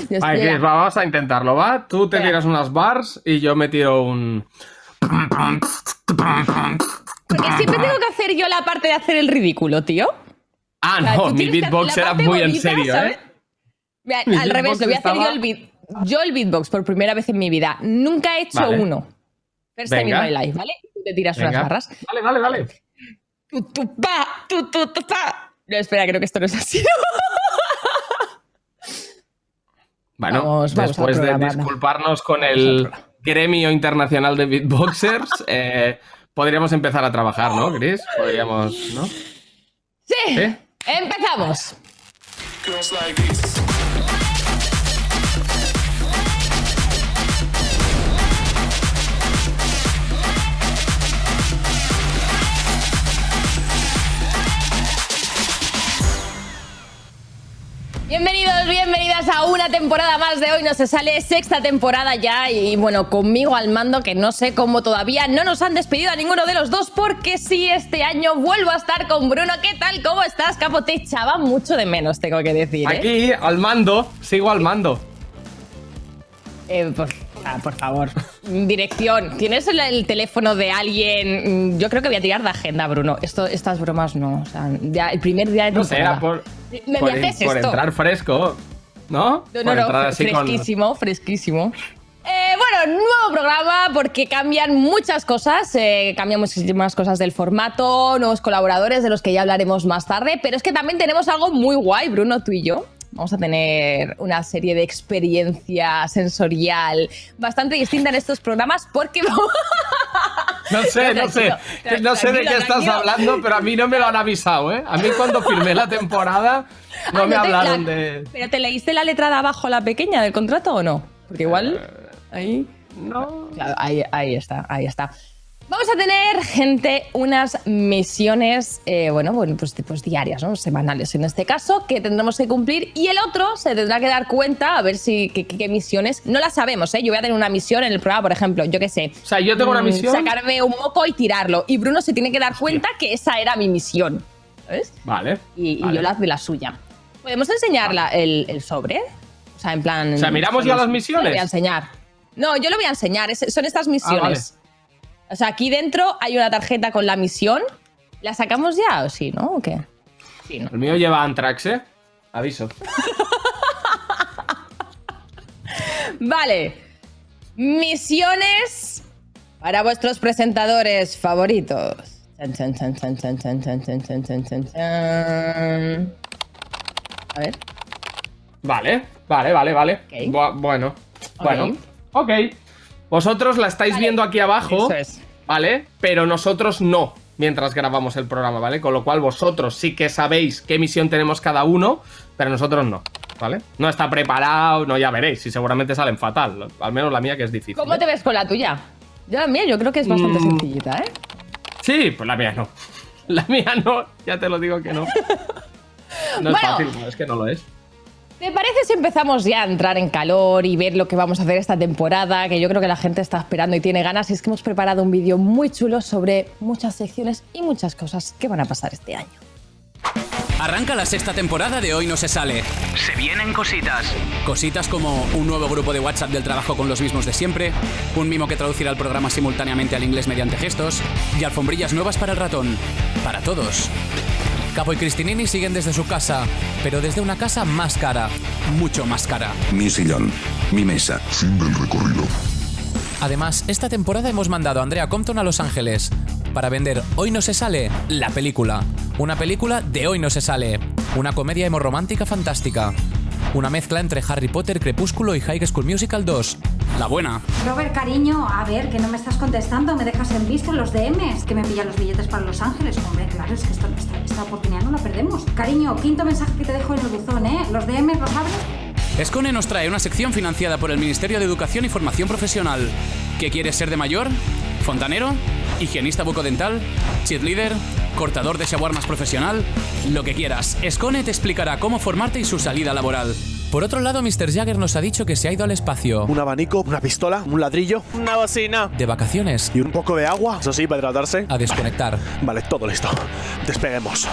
Vamos a intentarlo, ¿va? Tú te Espera. tiras unas bars y yo me tiro un... Porque siempre tengo que hacer yo la parte de hacer el ridículo, tío. Ah, O sea, no, mi beatbox era muy en serio, ¿sabes? ¿eh? Al revés, lo voy a hacer yo el beat. Yo el beatbox por primera vez en mi vida. Nunca he hecho Vale. uno. First time in my life, ¿vale? Tú te tiras Venga. unas barras. Vale, vale, vale. Tu, tu, pa, tu, tu, tu, pa. No, espera, creo que esto no es así. Bueno, Vamos, vamos después de disculparnos con el gremio internacional de beatboxers, eh, podríamos empezar a trabajar, ¿no, Chris? Podríamos, ¿no? ¡Sí! ¿Sí? ¡Empezamos! Bienvenidos, bienvenidas a una temporada más de hoy. No se sale sexta temporada ya y bueno, conmigo al mando que no sé cómo todavía no nos han despedido a ninguno de los dos porque sí, este año vuelvo a estar con Bruno. ¿Qué tal? ¿Cómo estás, Capo? Te echaba mucho de menos, tengo que decir. ¿eh? Aquí, al mando, sigo al mando. Eh, por, ah, por favor. Dirección. ¿Tienes el, el teléfono de alguien? Mm, Yo creo que voy a tirar de agenda, Bruno. Esto, estas bromas no. O sea, ya el primer día de No sé, era por, ¿Me por, haces por esto? entrar fresco, ¿no? No, no, no, con... fresquísimo, fresquísimo. Eh, bueno, nuevo programa porque cambian muchas cosas, eh, cambian muchísimas cosas del formato, nuevos colaboradores de los que ya hablaremos más tarde, pero es que también tenemos algo muy guay, Bruno, tú y yo. Vamos a tener una serie de experiencia sensorial bastante distinta en estos programas porque No sé, no sé. No sé de qué estás hablando, pero a mí no me lo han avisado, ¿eh? A mí cuando firmé la temporada no Ah, me hablaron la- de... ¿Pero te leíste la letra de abajo, la pequeña del contrato o no? Porque igual ahí... No. Claro, ahí, ahí está, ahí está. Vamos a tener, gente, unas misiones, eh, bueno, bueno pues, pues diarias, ¿no? semanales en este caso, que tendremos que cumplir y el otro se tendrá que dar cuenta a ver si qué, misiones. No las sabemos, ¿eh? Yo voy a tener una misión en el programa, por ejemplo, yo qué sé. O sea, yo tengo una mm, misión... Sacarme un moco y tirarlo. Y Bruno se tiene que dar cuenta que esa era mi misión. ¿Sabes? Vale. Y, yo la de la suya. ¿Podemos enseñar la- el, el sobre? O sea, en plan. O sea, ¿miramos ya las misiones? Lo voy a enseñar. No, yo lo voy a enseñar. es- son estas misiones. O sea, aquí dentro hay una tarjeta con la misión. ¿La sacamos ya o sí, no? ¿O qué? Sí. El mío lleva Antrax, ¿eh? Aviso. vale. Misiones para vuestros presentadores favoritos. A ver. Vale, vale, vale, vale. Bueno, okay. bueno. Ok. Vosotros la estáis Vale. viendo aquí abajo, es. ¿vale? Pero nosotros no, mientras grabamos el programa, ¿vale? Con lo cual vosotros sí que sabéis qué misión tenemos cada uno, pero nosotros no, ¿vale? No está preparado, no, ya veréis, y seguramente salen fatal. Al menos la mía que es difícil. ¿Cómo ¿eh? te ves con la tuya? Yo la mía, yo creo que es bastante Mm. sencillita, ¿eh? Sí, pues la mía no. La mía no, ya te lo digo que no. No es Bueno. fácil, no, es que no lo es. ¿Te parece si empezamos ya a entrar en calor y ver lo que vamos a hacer esta temporada? Que yo creo que la gente está esperando y tiene ganas. Y es que hemos preparado un vídeo muy chulo sobre muchas secciones y muchas cosas que van a pasar este año. Arranca la sexta temporada de Hoy No Se Sale. Se vienen cositas. Cositas como un nuevo grupo de WhatsApp del trabajo con los mismos de siempre, un mimo que traducirá el programa simultáneamente al inglés mediante gestos y alfombrillas nuevas para el ratón. Para todos. Capo y Cristinini siguen desde su casa, pero desde una casa más cara, mucho más cara. Mi sillón, mi mesa. Fin del recorrido. Además, esta temporada hemos mandado a Andrea Compton a Los Ángeles para vender Hoy no se sale, la película. Una película de Hoy no se sale. Una comedia hemorromántica fantástica. Una mezcla entre Harry Potter, Crepúsculo y High School Musical 2. La buena. Robert, cariño, a ver, que no me estás contestando, me dejas en vista los DMs, que me pillan los billetes para Los Ángeles. Hombre, claro, es que esto- esta, esta oportunidad no la perdemos. Cariño, quinto mensaje que te dejo en el buzón, ¿eh? ¿Los DMs los abres? Escone nos trae una sección financiada por el Ministerio de Educación y Formación Profesional. ¿Qué quieres ser de mayor? ¿Fontanero? ¿Higienista bucodental? ¿Cheerleader? ¿Cortador de shawarmas profesional? Lo que quieras. Escone te explicará cómo formarte y su salida laboral. Por otro lado, Mr. Jagger nos ha dicho que se ha ido al espacio. Un abanico, una pistola, un ladrillo, una bocina De vacaciones. y un poco de agua, eso sí, para hidratarse. A desconectar. Vale, todo listo. Despeguemos.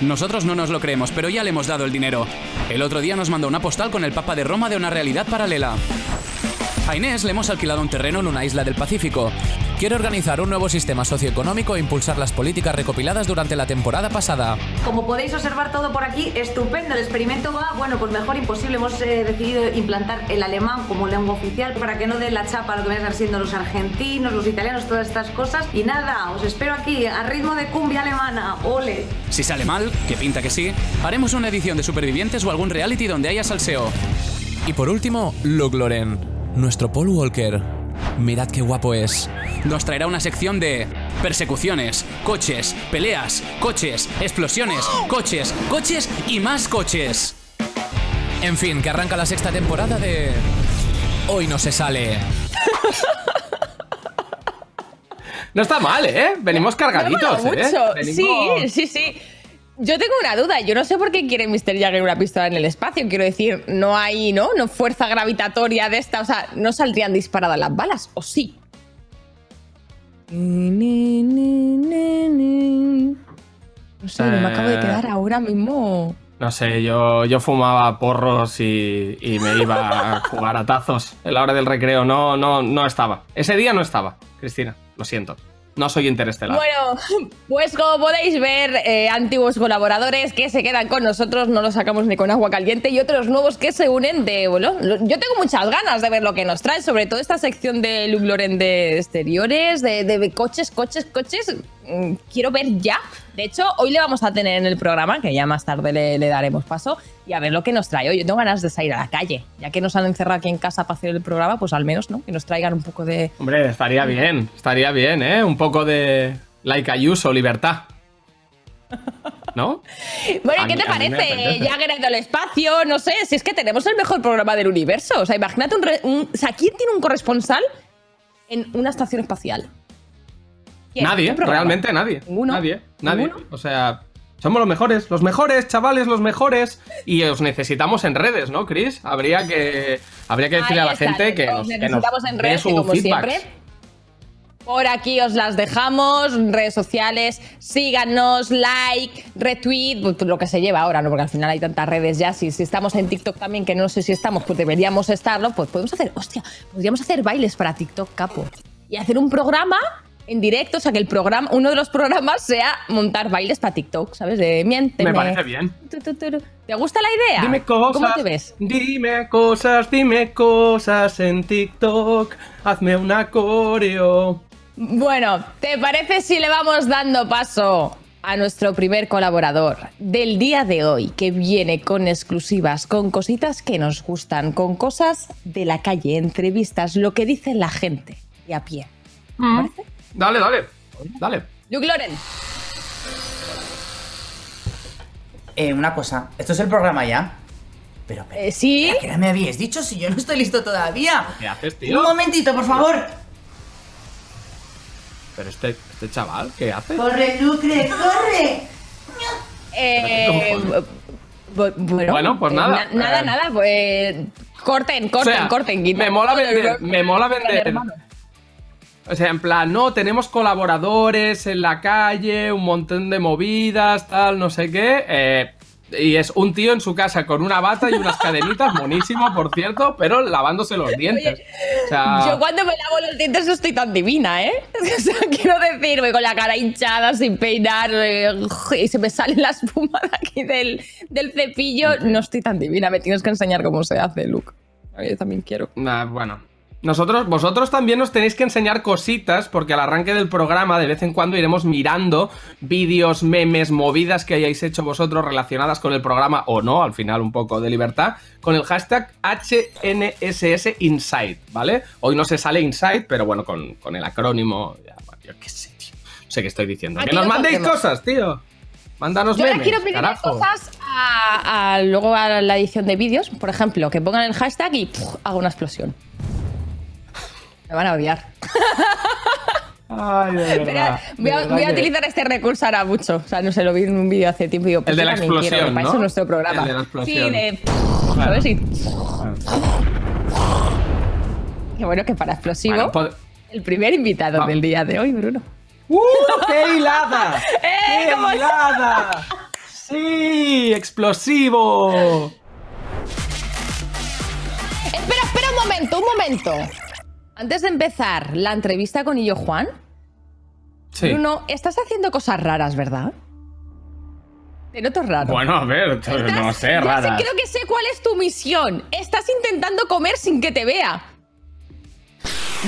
Nosotros no nos lo creemos, pero ya le hemos dado el dinero. El otro día nos mandó una postal con el Papa de Roma de una realidad paralela. A Inés le hemos alquilado un terreno en una isla del Pacífico. Quiere organizar un nuevo sistema socioeconómico e impulsar las políticas recopiladas durante la temporada pasada. Como podéis observar todo por aquí, estupendo. El experimento va, bueno, pues mejor imposible. Hemos eh, decidido implantar el alemán como lengua oficial para que no dé la chapa a lo que van a estar siendo los argentinos, los italianos, todas estas cosas. Y nada, os espero aquí a ritmo de cumbia alemana. ¡Ole! Si sale mal, que pinta que sí, haremos una edición de Supervivientes o algún reality donde haya salseo. Y por último, Luke Loren, nuestro Paul Walker. Mirad qué guapo es. Nos traerá una sección de persecuciones, coches, peleas, coches, explosiones, coches, coches y más coches. En fin, que arranca la sexta temporada de... Hoy no se sale. No está mal, ¿eh? Venimos cargaditos, ¿eh? Venimos- Sí, sí, sí. Yo tengo una duda. Yo no sé por qué quiere Mr. Jagger una pistola en el espacio. Quiero decir, no hay, ¿no? No fuerza gravitatoria de esta. O sea, no saldrían disparadas las balas. ¿O sí? No sé, me acabo de Eh. quedar ahora mismo. No sé, yo, yo fumaba porros y, y me iba a jugar a tazos en la hora del recreo. No, no, no estaba. Ese día no estaba, Cristina. Lo siento. No soy interestelar. Bueno, pues como podéis ver, eh, antiguos colaboradores que se quedan con nosotros, no los sacamos ni con agua caliente, y otros nuevos que se unen de, bueno, yo tengo muchas ganas de ver lo que nos trae, sobre todo esta sección de Luke de exteriores, de, de coches, coches, coches, Mm, quiero ver ya. De hecho, hoy le vamos a tener en el programa, que ya más tarde le, le daremos paso, y a ver lo que nos trae hoy. Yo tengo ganas de salir a la calle, ya que nos han encerrado aquí en casa para hacer el programa, pues al menos, ¿no? Que nos traigan un poco de, Hombre, estaría bien, estaría bien, ¿eh? Un poco de like Ayuso, libertad. ¿No? Bueno, A ¿y ¿qué te parece? Ya que del espacio, no sé, si es que tenemos el mejor programa del universo. O sea, imagínate un, re- un- O sea, ¿quién tiene un corresponsal en una estación espacial? ¿Quién? Nadie, realmente nadie. ¿Ninguno? Nadie, nadie. ¿Ninguno? O sea, somos los mejores, los mejores, chavales, los mejores. Y os necesitamos en redes, ¿no, Chris? Habría que, habría que decirle Ahí a la está, gente que os nos, que nos necesitamos en redes, su como feedback. siempre. Por aquí os las dejamos, redes sociales, síganos, like, retweet, pues, lo que se lleva ahora, ¿no? Porque al final hay tantas redes ya. Si, si estamos en TikTok también, que no sé si estamos, pues deberíamos estarlo, pues podemos hacer, hostia, podríamos hacer bailes para TikTok, capo. Y hacer un programa en directo, o sea, que el programa, uno de los programas sea montar bailes para TikTok, ¿sabes? De miénteme. Me parece bien. ¿Te gusta la idea? Dime cosas. ¿Cómo te ves? Dime cosas, dime cosas en TikTok. Hazme una coreo. Bueno, ¿te parece si le vamos dando paso a nuestro primer colaborador del día de hoy, que viene con exclusivas, con cositas que nos gustan, con cosas de la calle, entrevistas, lo que dice la gente y a pie? ¿Te parece? Dale, dale. Dale. Luke Loren. Eh, una cosa, ¿esto es el programa ya? Pero, pero Eh, sí. ¿qué me habíais dicho si yo no estoy listo todavía? ¿Qué haces, tío? Un momentito, por favor. Pero este, este chaval, ¿qué hace? Corre, Lucre, corre. Eh, bu- bueno, Bueno, pues eh, nada. na- nada, Eh, nada. Pues corten, corten, O sea, corten. quita. me mola vender, me mola vender. O sea, en plan, no, tenemos colaboradores en la calle, un montón de movidas, tal, no sé qué. eh, y es un tío en su casa con una bata y unas cadenitas, monísimo, por cierto, pero lavándose los dientes. O sea, Yo cuando me lavo los dientes no estoy tan divina, ¿eh? O sea, quiero decir, voy con la cara hinchada, sin peinar, eh, y se me sale la espuma de aquí del, del cepillo. No estoy tan divina, me tienes que enseñar cómo se hace, Luke. Yo también quiero. Nah, bueno. Nosotros, vosotros también nos tenéis que enseñar cositas, porque al arranque del programa de vez en cuando iremos mirando vídeos, memes, movidas que hayáis hecho vosotros relacionadas con el programa o no, al final un poco de libertad, con el hashtag HNSS Insight, ¿vale? Hoy no se sale Insight, pero bueno, con, con el acrónimo, ya, yo qué sé, tío. No sé qué estoy diciendo. Que nos mandéis cosas, tío. Mándanos Yo memes, quiero pedir carajo. cosas a, a- luego a la edición de vídeos. Por ejemplo, que pongan el hashtag y ¡puf! hago una explosión. Me van a odiar. Ay, de verdad, Pero voy, de a, verdad voy a que- utilizar este recurso ahora mucho. O sea, no sé, lo vi en un vídeo hace tiempo y digo, pues El de yo la quiero, explosión, para ¿no? eso es nuestro programa. El de la explosión. Sí, de... Claro. ¿Sabes? Y- Qué bueno que para explosivo, Bueno, pod- el primer invitado del día de hoy, Bruno. ¡Uh! ¡Qué hilada! ¡Eh, ¡Qué hilada! ¡Sí! ¡Explosivo! Espera, espera un momento, un momento. Antes de empezar la entrevista con Illo Juan, Sí. Bruno, estás haciendo cosas raras, ¿verdad? Te noto raro. Bueno, a ver, no Estás- sé, rara. creo que sé cuál es tu misión. Estás intentando comer sin que te vea.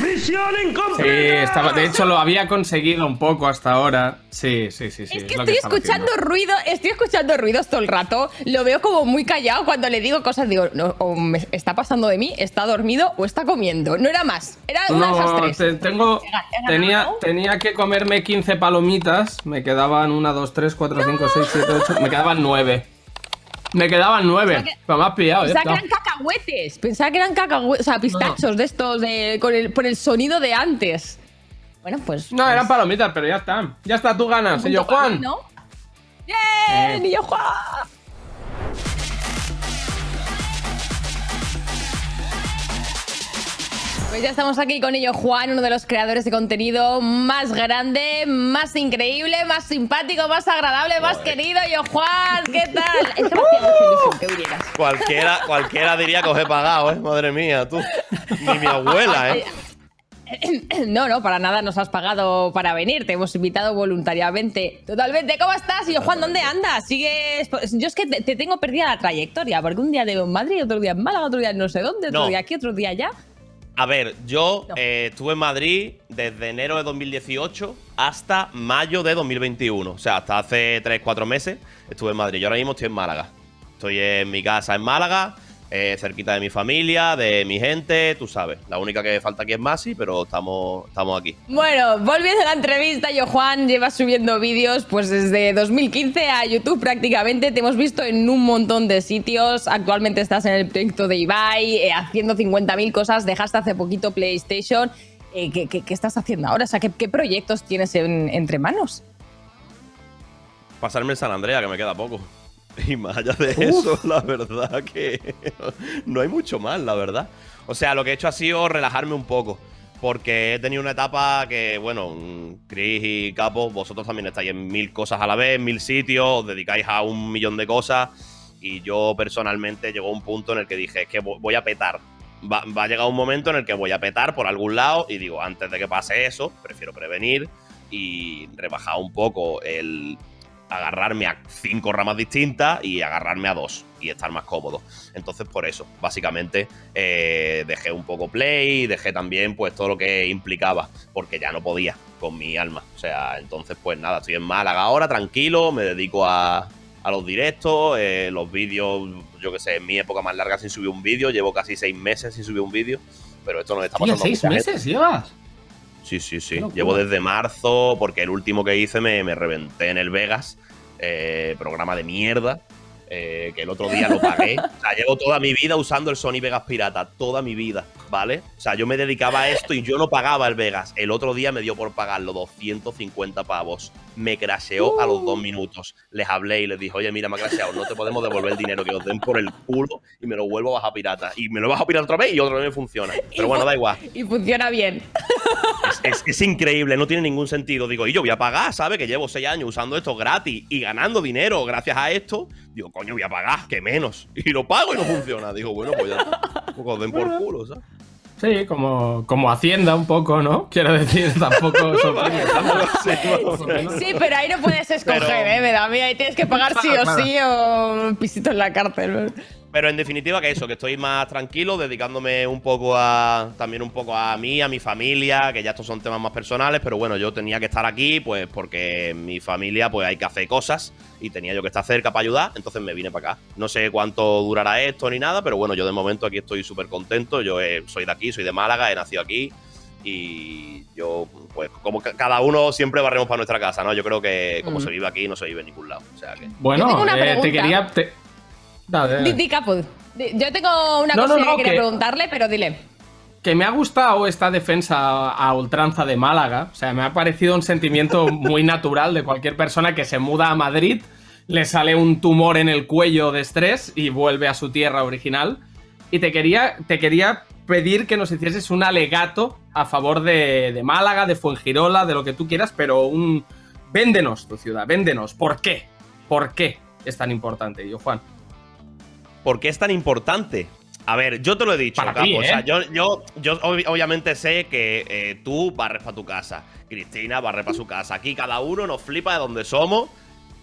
¡Misión Sí, incompleta! estaba, de hecho lo había conseguido un poco hasta ahora. Sí, sí, sí, sí. es que lo estoy estaba escuchando haciendo. ruido, estoy escuchando ruidos todo el rato. Lo veo como muy callado cuando le digo cosas. Digo, no, o me está pasando de mí, está dormido o está comiendo. No era más. Era una de esas No, tres. te- tengo, tenía, tenía que comerme 15 palomitas. Me quedaban 1, 2, 3, 4, 5, 6, 7, 8. Me quedaban 9. Me quedaban 9. Pensaba que- me has pillado, Pensaba que eran cacahuetes. Pensaba que eran cacahuetes. O sea, pistachos de estos de, con el, por el sonido de antes. Bueno, pues. No, eran palomitas, pero ya está. Ya está, tú ganas. punto Y yo, mí, Juan. ¿no? ¡Bien! Eh. ¡Y yo, Juan! Pues ya estamos aquí con ello, Juan, uno de los creadores de contenido más grande, más increíble, más simpático, más agradable, más querido. Yo, Juan, ¿qué tal? Es que me hacía mucha ilusión que vinieras. Cualquiera, cualquiera diría que os he pagado, ¿eh? Madre mía, tú. Ni mi abuela, ¿eh? No, no, para nada nos has pagado para venir. Te hemos invitado voluntariamente. Totalmente. ¿Cómo estás? Y yo, Juan, ¿dónde andas? Sigues. Yo es que te, te tengo perdida la trayectoria, porque un día en Madrid, otro día en Málaga, otro día en no sé dónde, otro No. día aquí, otro día allá. A ver, yo eh, estuve en Madrid desde enero de 2018 hasta mayo de 2021. O sea, hasta hace 3-4 meses estuve en Madrid. Yo ahora mismo estoy en Málaga. Estoy en mi casa en Málaga, eh, cerquita de mi familia, de mi gente, tú sabes. La única que falta aquí es Masi, pero estamos, estamos aquí. Bueno, volviendo a la entrevista, yo, Juan, llevas subiendo vídeos pues desde 2015 a YouTube prácticamente. Te hemos visto en un montón de sitios. Actualmente estás en el proyecto de Ibai, eh, haciendo 50.000 cosas. Dejaste hace poquito PlayStation. Eh, ¿qué, qué, qué estás haciendo ahora? O sea, ¿qué, qué proyectos tienes en- entre manos? Pasarme el San Andrea, que me queda poco. Y más allá de eso, la verdad que no hay mucho más, la verdad. O sea, lo que he hecho ha sido relajarme un poco. Porque he tenido una etapa que, bueno, Chris y Capo, vosotros también estáis en mil cosas a la vez, mil sitios, os dedicáis a un millón de cosas. Y yo personalmente llegó un punto en el que dije, es que vo- voy a petar. Va, va a llegar un momento en el que voy a petar por algún lado y digo, antes de que pase eso, prefiero prevenir y rebajar un poco el agarrarme a cinco ramas distintas y agarrarme a dos y estar más cómodo. Entonces, por eso, básicamente, eh, dejé un poco play, dejé también pues todo lo que implicaba, porque ya no podía con mi alma. O sea, entonces, pues nada, estoy en Málaga ahora, tranquilo, me dedico a, a los directos, eh, los vídeos, yo que sé, en mi época más larga sin subir un vídeo, llevo casi seis meses sin subir un vídeo, pero esto no está pasando a ¿seis meses llevas? Sí, sí, sí. Llevo desde marzo, porque el último que hice me, me reventé en el Vegas, eh, programa de mierda, eh, que el otro día lo pagué. O sea, llevo toda mi vida usando el Sony Vegas Pirata, toda mi vida, ¿vale? O sea, yo me dedicaba a esto y yo no pagaba el Vegas. El otro día me dio por pagarlo 250 pavos. Me crasheó a los dos minutos. Les hablé y les dije, oye, mira, me ha crasheado, no te podemos devolver el dinero que os den por el culo y me lo vuelvo a bajar pirata. Y me lo bajo pirata otra vez y otra vez me funciona. Pero bueno, da igual. Y funciona bien. Es, es increíble, no tiene ningún sentido. Digo, y yo voy a pagar, ¿sabes? Que llevo seis años usando esto gratis y ganando dinero gracias a esto. Digo, coño, voy a pagar, que menos. Y lo pago y no funciona. Digo, bueno, pues ya está. Pues den por culo, ¿sabes? Sí, como, como Hacienda un poco, ¿no? Quiero decir, tampoco. Sí, pero ahí no puedes escoger, Pero- ¿eh? Me da miedo. Ahí tienes que pagar sí o sí o un pisito en la cárcel. Pero en definitiva que eso, que estoy más tranquilo, dedicándome un poco a. también un poco a mí, a mi familia, que ya estos son temas más personales, pero bueno, yo tenía que estar aquí, pues, porque en mi familia, pues hay que hacer cosas y tenía yo que estar cerca para ayudar, entonces me vine para acá. No sé cuánto durará esto ni nada, pero bueno, yo de momento aquí estoy súper contento. Yo eh, soy de aquí, soy de Málaga, he nacido aquí. Y yo, pues, como ca- cada uno siempre barremos para nuestra casa, ¿no? Yo creo que como Mm. se vive aquí, no se vive en ningún lado. O sea que. Bueno, eh, te quería. te- Dale, dale. Yo tengo una No, no, cosa no, que quería que- preguntarle, pero dile. Que me ha gustado esta defensa a ultranza de Málaga. O sea, me ha parecido un sentimiento muy natural de cualquier persona que se muda a Madrid, le sale un tumor en el cuello de estrés y vuelve a su tierra original. Y te quería, te quería pedir que nos hicieses un alegato a favor de, Málaga, de Fuengirola, de lo que tú quieras, pero un. Véndenos tu ciudad, véndenos. ¿Por qué? ¿Por qué? es tan importante, yo, Juan? ¿Por qué es tan importante? A ver, yo te lo he dicho, Capo. O sea, ¿eh? yo, yo, yo ob- obviamente sé que eh, tú barres para tu casa, Cristina barre para su casa. Aquí cada uno nos flipa de donde somos,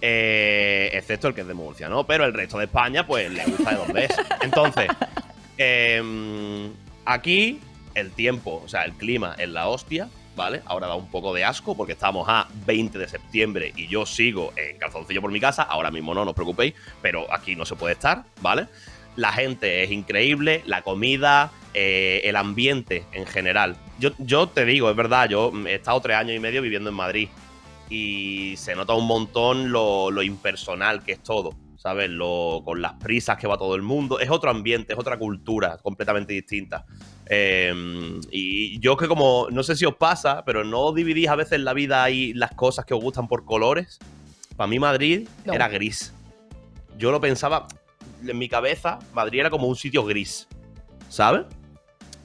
eh, excepto el que es de Murcia, ¿no? Pero el resto de España, pues le gusta de donde es. Entonces, em, aquí el tiempo, o sea, el clima es la hostia, ¿vale? Ahora da un poco de asco porque estamos a 20 de septiembre y yo sigo en calzoncillo por mi casa. Ahora mismo no, no os preocupéis, pero aquí no se puede estar, ¿vale? La gente es increíble, la comida, eh, el ambiente en general. Yo, yo te digo, es verdad, yo he estado tres años y medio viviendo en Madrid y se nota un montón lo, lo impersonal que es todo, ¿sabes? Lo, con las prisas que va todo el mundo. Es otro ambiente, es otra cultura completamente distinta. Eh, y yo que como, no sé si os pasa, pero no dividís a veces la vida y las cosas que os gustan por colores. Para mí Madrid No. era gris. Yo lo pensaba, en mi cabeza, Madrid era como un sitio gris, ¿sabes?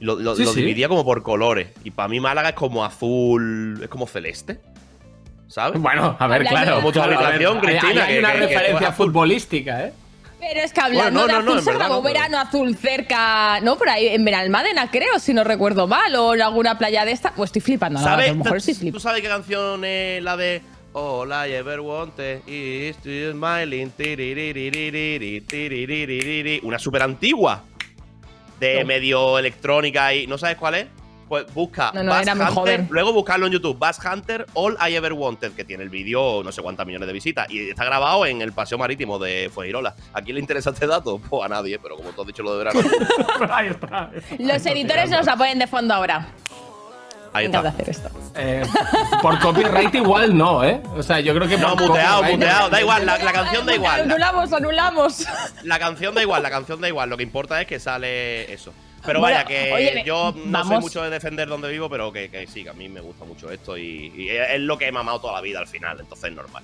Lo, lo- Sí, lo sí. dividía como por colores. Y para mí Málaga es como azul, es como celeste. ¿Sabes? Bueno, a ver, claro. de- Como tu claro, a ver, habitación, hay- Cristina, Hay, que- una que- referencia que- futbolística, ¿eh? Pero es que hablando Bueno, no, de no, no, azul, se verdad no, pero- verano azul cerca, ¿no? Por ahí en Benalmádena, creo, si no recuerdo mal, o en alguna playa de esta. Pues estoy flipando, ¿Sabes? a lo mejor ¿Tú- sí flipo. ¿Tú sabes qué canción es la de All I ever wanted is to smiling? Una súper antigua de No. medio electrónica y ¿no sabes cuál es? Pues busca No, no, Bass Hunter, joven. luego buscarlo en YouTube, Bass Hunter All I Ever Wanted, que tiene el vídeo no sé cuántas millones de visitas y está grabado en el paseo marítimo de Fuengirola. ¿A quién le interesa este dato? Pues a nadie, pero como tú has dicho lo de verano, Ahí está. Los editores nos la ponen de fondo ahora. Ahí está. hacer esto. Eh, por copyright igual no, ¿eh? O sea, yo creo que No, por muteado, copyright- muteado, da igual, la, la canción da igual. La- Anulamos, anulamos. La canción da igual, la canción da igual. Lo que importa es que sale eso. Pero vaya, que oye, yo no soy vamos. mucho de defender donde vivo, pero que, que sí, que a mí me gusta mucho esto y, y es lo que he mamado toda la vida al final, entonces es normal.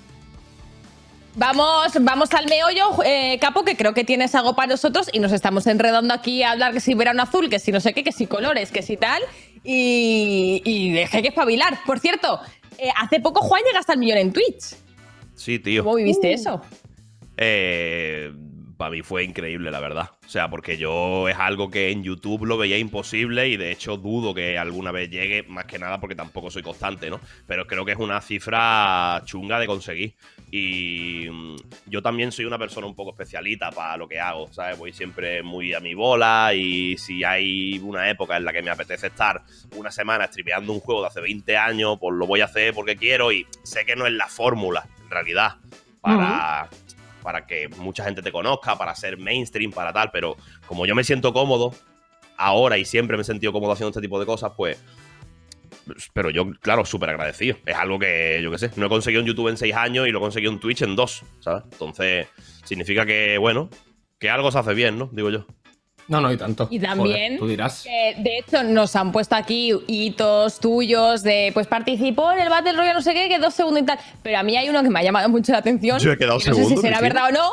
Vamos, vamos al meollo, eh, Capo, que creo que tienes algo para nosotros y nos estamos enredando aquí a hablar que si verano azul, que si no sé qué, que si colores, que si tal. Y, y es que hay que espabilar. Por cierto, eh, hace poco Juan llegaste al millón en Twitch. Sí, tío. ¿Cómo viviste eso? Eh, para mí fue increíble, la verdad. O sea, porque yo es algo que en YouTube lo veía imposible y de hecho dudo que alguna vez llegue, más que nada porque tampoco soy constante, ¿no? Pero creo que es una cifra chunga de conseguir. Y mm, yo también soy una persona un poco especialita para lo que hago, ¿sabes? Voy siempre muy a mi bola y si hay una época en la que me apetece estar una semana streameando un juego de hace 20 años, pues lo voy a hacer porque quiero y sé que no es la fórmula, en realidad, para, para que mucha gente te conozca, para ser mainstream, para tal, pero como yo me siento cómodo ahora y siempre me he sentido cómodo haciendo este tipo de cosas, pues... Pero yo, claro, súper agradecido. Es algo que, yo qué sé, no he conseguido en YouTube en seis años y lo he conseguido en Twitch en dos, ¿sabes? Entonces, significa que, bueno, que algo se hace bien, ¿no? Digo yo. No, no, y tanto. Y también, Joder, tú dirás. que, de hecho, nos han puesto aquí hitos tuyos de, pues participó en el Battle Royale, no sé qué, que dos segundos y tal. Pero a mí hay uno que me ha llamado mucho la atención. Yo he quedado y no sé si será verdad o no.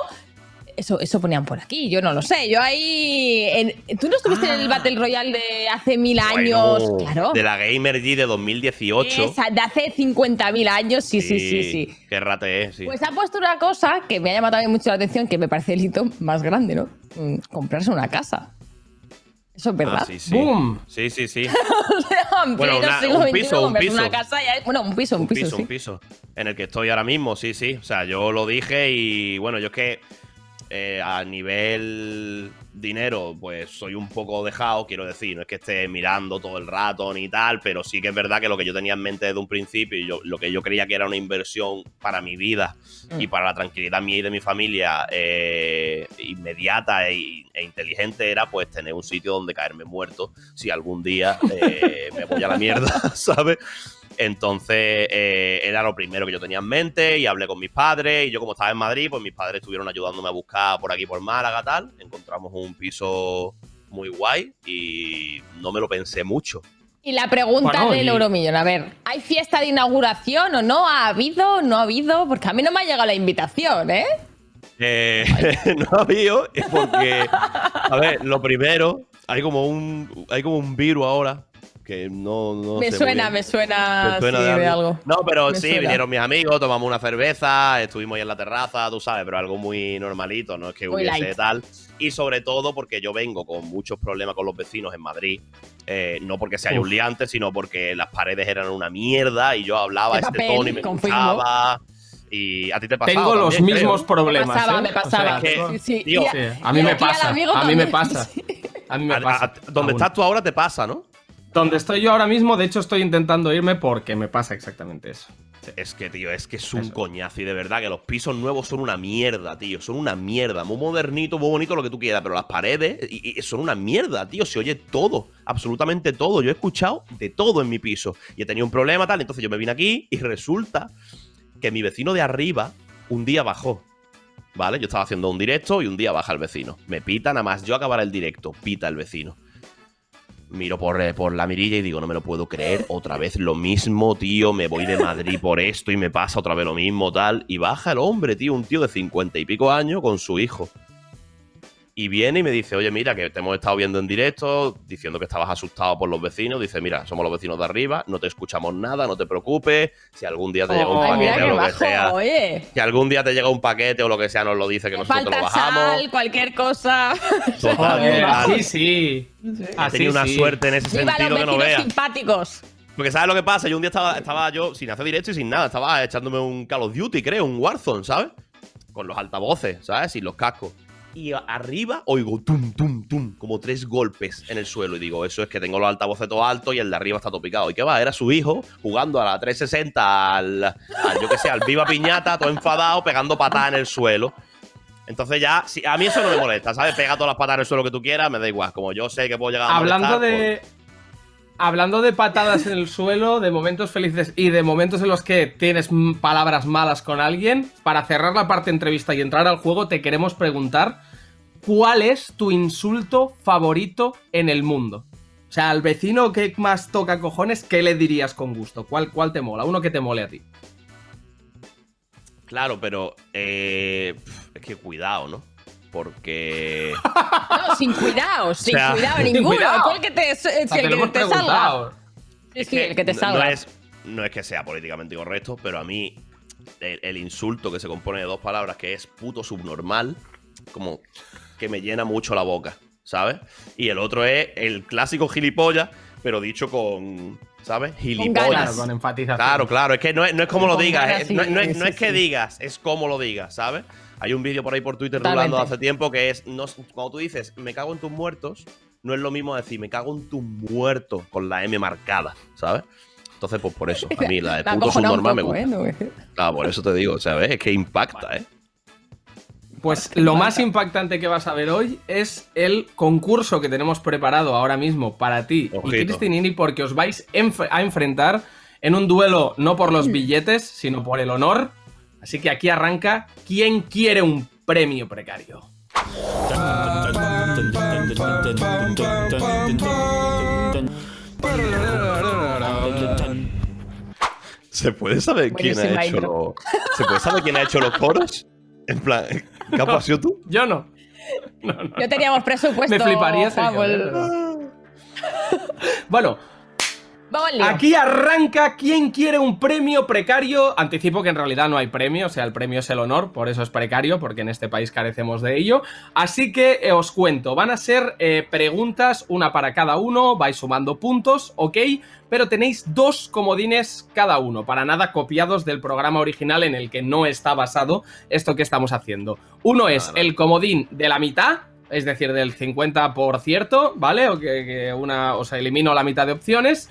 Eso, eso ponían por aquí, yo no lo sé. Yo ahí. en- ¿Tú no estuviste en el Battle Royale de hace mil años? Ah. Bueno, claro. De la Gamer G de 2018. Esa, de hace 50.000 años, sí, sí, sí, sí. Qué rate es, sí. Pues ha puesto una cosa que me ha llamado también mucho la atención, que me parece el hito más grande, ¿no? Mm, Comprarse una casa. Eso es verdad. Ah, sí, sí. ¡Boom! Sí, sí, sí. En Bueno, una- un piso, un piso. Una casa ya- bueno, un piso, un, un piso, piso, sí. un piso. En el que estoy ahora mismo, sí, sí. O sea, yo lo dije y bueno, yo es que eh, a nivel dinero, pues soy un poco dejado, quiero decir, no es que esté mirando todo el rato ni tal, pero sí que es verdad que lo que yo tenía en mente desde un principio y yo, lo que yo creía que era una inversión para mi vida Mm. y para la tranquilidad mía y de mi familia eh, inmediata e, e inteligente era pues tener un sitio donde caerme muerto si algún día eh, me voy a la mierda, ¿sabes? Entonces eh, era lo primero que yo tenía en mente y hablé con mis padres y yo como estaba en Madrid, pues mis padres estuvieron ayudándome a buscar por aquí por Málaga tal. Encontramos un piso muy guay y no me lo pensé mucho. Y la pregunta Bueno, del y- Euromillón, a ver, ¿hay fiesta de inauguración o no? ¿Ha habido? ¿No ha habido? Porque a mí no me ha llegado la invitación, ¿eh? Eh, no ha habido porque, a ver, lo primero, hay como un, hay como un virus ahora Que no, no me sé suena, me suena, ¿Te suena sí, de de algo? No, pero Me sí, suena. vinieron mis amigos, tomamos una cerveza, estuvimos ahí en la terraza, tú sabes, pero algo muy normalito, no es que Muy hubiese light. tal. Y sobre todo porque yo vengo con muchos problemas con los vecinos en Madrid. eh, no porque sea yo un Uf. liante, sino porque las paredes eran una mierda y yo hablaba este tono y me escuchaba. Y a ti te pasaba. Tengo los también, mismos creo. problemas. Me pasaba, ¿eh? me O sea, pasaba. que- sí, sí. tío, Y a- sí, a mí me pasa. A mí me pasa. A mí me pasa. donde estás tú ahora te pasa, ¿no? Donde estoy yo ahora mismo, de hecho, estoy intentando irme porque me pasa exactamente eso. Es que, tío, es que es un Eso. coñazo y de verdad que los pisos nuevos son una mierda, tío. Son una mierda. Muy modernito, muy bonito, lo que tú quieras, pero las paredes y- y son una mierda, tío. Se oye todo, absolutamente todo. Yo he escuchado de todo en mi piso y he tenido un problema tal. Entonces yo me vine aquí y resulta que mi vecino de arriba un día bajó. ¿Vale? Yo estaba haciendo un directo y un día baja el vecino. Me pita nada más yo acabar el directo. Pita el vecino. Miro por, eh, por la mirilla y digo, no me lo puedo creer. Otra vez lo mismo, tío. Me voy de Madrid por esto y me pasa otra vez lo mismo, tal. Y baja el hombre, tío. Un tío de cincuenta y pico años con su hijo. Y viene y me dice, oye, mira, que te hemos estado viendo en directo, diciendo que estabas asustado por los vecinos. Dice, mira, somos los vecinos de arriba, no te escuchamos nada, no te preocupes. Si algún día te llega un paquete o lo que bajo, sea. oye. Si algún día te llega un paquete o lo que sea, nos lo dice que nosotros te lo Falta bajamos. sal, cualquier cosa. Total, así sí. Así tenido una sí. suerte en ese Viva los sentido que no veas. simpáticos. Porque ¿sabes lo que pasa? Yo un día estaba, estaba yo sin hacer directo y sin nada. Estaba echándome un Call of Duty, creo, un Warzone, ¿sabes? Con los altavoces, ¿sabes? Sin los cascos. Y arriba oigo tum, tum, tum, como tres golpes en el suelo. Y digo, eso es que tengo los altavoces todo altos y el de arriba está todo picado. ¿Y qué va? Era su hijo jugando a la 360 al, al, yo que sé, al Viva Piñata, todo enfadado, pegando patadas en el suelo. Entonces ya, si, a mí eso no me molesta, ¿sabes? Pega todas las patadas en el suelo que tú quieras, me da igual. Como yo sé que puedo llegar a Hablando molestar, de. Hablando de patadas en el suelo, de momentos felices y de momentos en los que tienes palabras malas con alguien, para cerrar la parte entrevista y entrar al juego, te queremos preguntar cuál es tu insulto favorito en el mundo. O sea, al vecino que más toca cojones, ¿qué le dirías con gusto? ¿Cuál, cuál te mola? Uno que te mole a ti. Claro, pero eh, es que cuidado, ¿no? Porque. No, sin cuidado, sin sea, cuidado sin ninguno. cuidado. Tú el que te, si sea, el te que hemos te salga. Sí, sí, el que te no- salga. No es, no es que sea políticamente correcto, pero a mí el, el insulto que se compone de dos palabras, que es puto subnormal, como que me llena mucho la boca, ¿sabes? Y el otro es el clásico gilipollas, pero dicho con. ¿Sabes? Gilipollas. con enfatización. Claro, claro, es que no es, no es como lo digas, ganas, es- sí, no, no es, no es que sí. digas, es como lo digas, ¿sabes? Hay un vídeo por ahí por Twitter Totalmente. rulando hace tiempo que es, no, cuando tú dices, me cago en tus muertos, no es lo mismo decir, me cago en tus muertos con la M marcada, ¿sabes? Entonces, pues por eso, a mí la de puto subnormal me gusta. ¿eh? No, Claro, por eso te digo, ¿sabes? Es que impacta, ¿eh? Pues lo más impactante que vas a ver hoy es el concurso que tenemos preparado ahora mismo para ti y Ojito. Cristinini porque os vais enf- a enfrentar en un duelo no por los billetes, sino por el honor. Así que aquí arranca ¿Quién quiere un premio precario? ¿Se puede saber quién ha hecho los. ¿Se puede saber quién ha hecho los coros? En plan, ¿qué has sido tú? Yo no. No, no. No teníamos presupuesto. Me fliparía yo, Pero- Bueno, Vamos al lío. Aquí arranca ¿Quién quiere un premio precario? Anticipo que en realidad no hay premio, o sea, el premio es el honor, por eso es precario, porque en este país carecemos de ello. Así que eh, os cuento, van a ser eh, preguntas, una para cada uno, vais sumando puntos, ¿ok? Pero tenéis dos comodines cada uno, para nada copiados del programa original en el que no está basado esto que estamos haciendo. Uno es el comodín de la mitad, es decir, del 50%, ¿vale? O que, que una, o sea, elimino la mitad de opciones.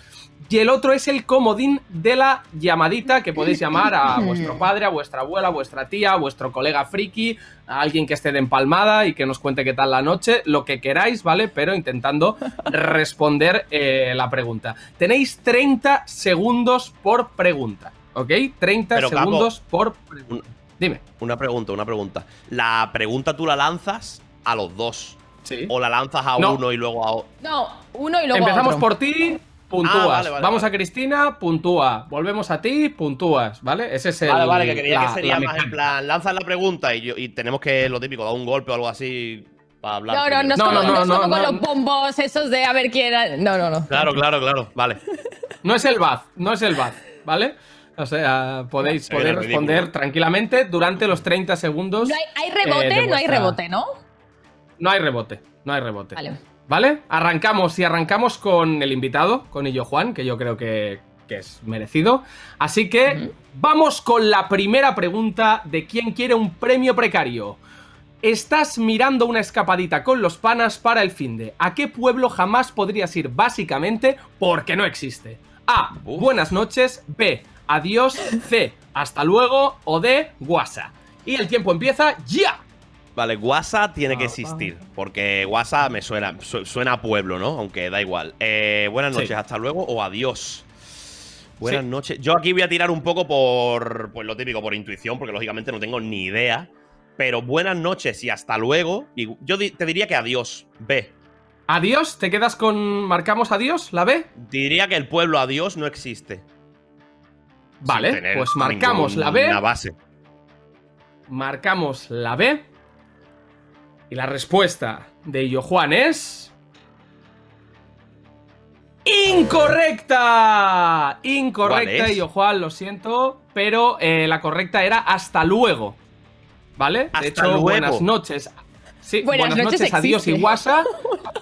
Y el otro es el comodín de la llamadita que podéis llamar a vuestro padre, a vuestra abuela, a vuestra tía, a vuestro colega friki, a alguien que esté de empalmada y que nos cuente qué tal la noche, lo que queráis, ¿vale? Pero intentando responder eh, la pregunta. Tenéis 30 segundos por pregunta, ¿ok? 30 Pero, Capo, segundos por pregunta. Dime. Una pregunta, una pregunta. ¿La pregunta tú la lanzas a los dos? Sí. ¿O la lanzas a No. uno y luego a otro? No, uno y luego Empezamos otro. por ti, puntúas. Ah, vale, vale, Vamos vale. a Cristina, puntúa. Volvemos a ti, puntúas, ¿vale? Ese es el. Vale, vale, que creía la- que sería más en plan, lanzas la pregunta y, yo- y tenemos que, lo típico, dar un golpe o algo así para hablar. No, no, no es No, como, no, no, no es no, como no. con los bombos esos de a ver quién era. No, no, no. Claro, claro, claro. Vale. No es el Baz, no es el Baz, ¿vale? O sea, podéis poder responder tranquilamente durante los 30 segundos. No hay, hay eh, rebote, de no hay rebote, ¿no? No hay rebote, no hay rebote. Vale. ¿Vale? Arrancamos y arrancamos con el invitado, con Illo Juan, que yo creo que, que es merecido. Así que vamos con la primera pregunta de quién quiere un premio precario. Estás mirando una escapadita con los panas para el fin de. ¿A qué pueblo jamás podrías ir básicamente porque no existe? A. Buenas noches. B. Adiós. C. Hasta luego. O D. Guasa. Y el tiempo empieza ya. Vale, WhatsApp tiene que Ah, existir. Porque WhatsApp me suena, su- suena a pueblo, ¿no? Aunque da igual. Eh, buenas Sí. noches, hasta luego o adiós. Buenas Sí. noches. Yo aquí voy a tirar un poco por. Pues lo típico, por intuición, porque lógicamente no tengo ni idea. Pero buenas noches y hasta luego. Y yo te diría que adiós. B. Adiós. ¿Te quedas con. Marcamos adiós? ¿La B? Diría que el pueblo adiós no existe. Vale, pues marcamos la B. ninguna base. Marcamos la B. Y la respuesta de Illo Juan es. ¡Incorrecta! ¿Cuál Incorrecta? Illo Juan, lo siento. Pero eh, la correcta era hasta luego. ¿Vale? Hasta de hecho, luego. buenas noches. Sí, Buenas buenas, noches noches, adiós y guasa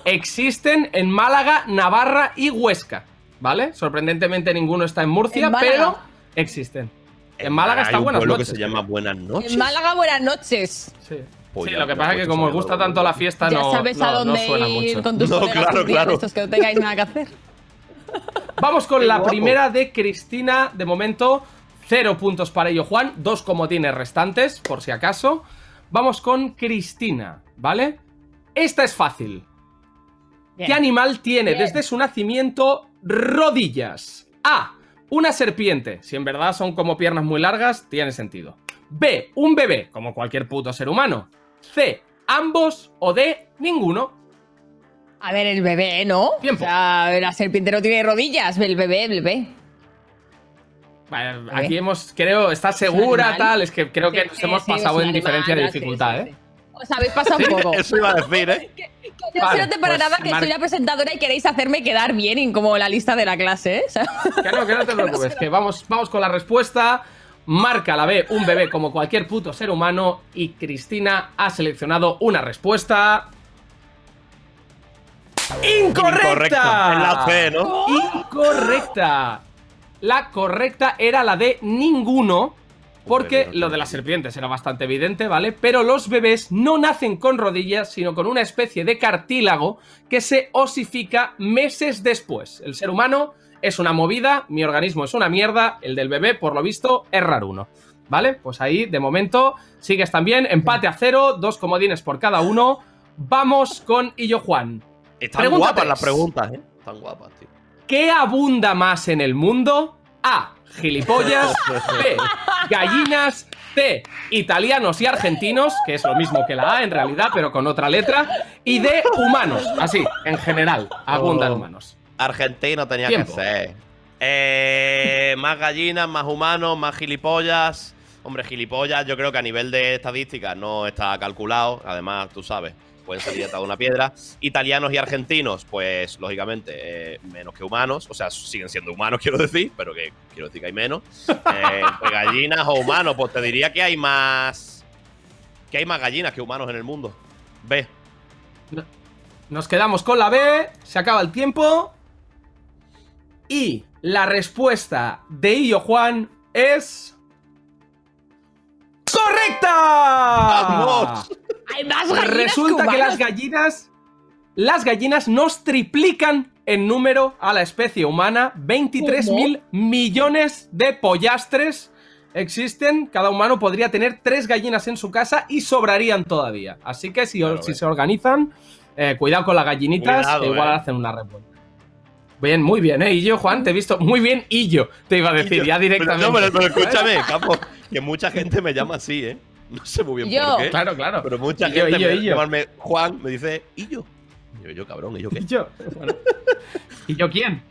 existen en Málaga, Navarra y Huesca. ¿Vale? Sorprendentemente ninguno está en Murcia, En Málaga. pero existen. En Málaga hay está un buenas pueblo noches. que se llama Buenas noches. En Málaga, buenas noches. Sí. Sí, lo que pasa es que como os gusta tanto la fiesta, ya no, sabes no- a no dónde suena ir mucho. con tus No, colegas claro, claro. de estos que no tengáis nada que hacer. Vamos con Qué la guapo. primera de Cristina. De momento, cero puntos para ello, Juan. Dos comodines restantes, por si acaso. Vamos con Cristina, ¿vale? Esta es fácil. Bien. ¿Qué animal tiene Bien. desde su nacimiento rodillas? A. Una serpiente. Si en verdad son como piernas muy largas, tiene sentido. B. Un bebé, como cualquier puto ser humano. C. Ambos. O D. Ninguno. A ver, el bebé, ¿no? Tiempo. O sea, la serpiente no tiene rodillas. El bebé, el bebé. Vale, aquí hemos, creo, está segura, tal. Es que creo que Sí, nos sí, hemos sí, pasado en animal, diferencia de sí, sí, dificultad, sí. ¿eh? Os habéis pasado un poco. Eso iba a decir, ¿eh? No Vale, se note para pues, nada que Mar- soy la presentadora y queréis hacerme quedar bien en como la lista de la clase, ¿eh? O sea, Que no, que no te preocupes, que vamos, vamos con la respuesta. Marca la B, un bebé como cualquier puto ser humano. Y Cristina ha seleccionado una respuesta. ¡Incorrecta! Incorrecta. Es la C, ¿no? Incorrecta. La correcta era la de ninguno. Porque lo de las serpientes era bastante evidente, ¿vale? Pero los bebés no nacen con rodillas, sino con una especie de cartílago que se osifica meses después. El ser humano es una movida, mi organismo es una mierda, el del bebé, por lo visto, es raro uno. ¿Vale? Pues ahí, de momento, sigues también. Empate a cero, dos comodines por cada uno. Vamos con Illo Juan. Están Pregunta guapas las preguntas, ¿eh? Están guapas, tío. ¿Qué abunda más en el mundo? A. Gilipollas. B. Gallinas. C. Italianos y argentinos, que es lo mismo que la A en realidad, pero con otra letra. Y D. Humanos. Así, en general, abundan Oh. humanos. Argentina tenía Tiempo. que ser. Eh, más gallinas, más humanos, más gilipollas. Hombre, gilipollas, yo creo que a nivel de estadística no está calculado. Además, tú sabes, pueden salir de una piedra. Italianos y argentinos, pues lógicamente, eh, menos que humanos. O sea, siguen siendo humanos, quiero decir, pero que quiero decir que hay menos. Eh, entre gallinas o humanos, pues te diría que hay más. Que hay más gallinas que humanos en el mundo. B. Nos quedamos con la B. Se acaba el tiempo. Y la respuesta de Illo Juan es. ¡Correcta! ¡Vamos! hay más gallinas Resulta que las gallinas. Las gallinas nos triplican en número a la especie humana. 23.000 millones de pollastres existen. Cada humano podría tener tres gallinas en su casa y sobrarían todavía. Así que si, Claro, si eh. se organizan, eh, cuidado con las gallinitas, Cuidado, que igual eh. hacen una revuelta. Bien, muy bien, ¿eh? Y yo, Juan, te he visto muy bien. Y yo, te iba a decir, ya directamente. No, pero, pero escúchame, capo, que mucha gente me llama así, ¿eh? No sé muy bien Yo. por qué. Claro, claro. Pero mucha Y yo, gente y yo, me y yo. llamarme Juan me dice, ¿y yo? Y yo, yo, cabrón, ¿y yo qué? ¿Y yo? Bueno. ¿Y yo quién?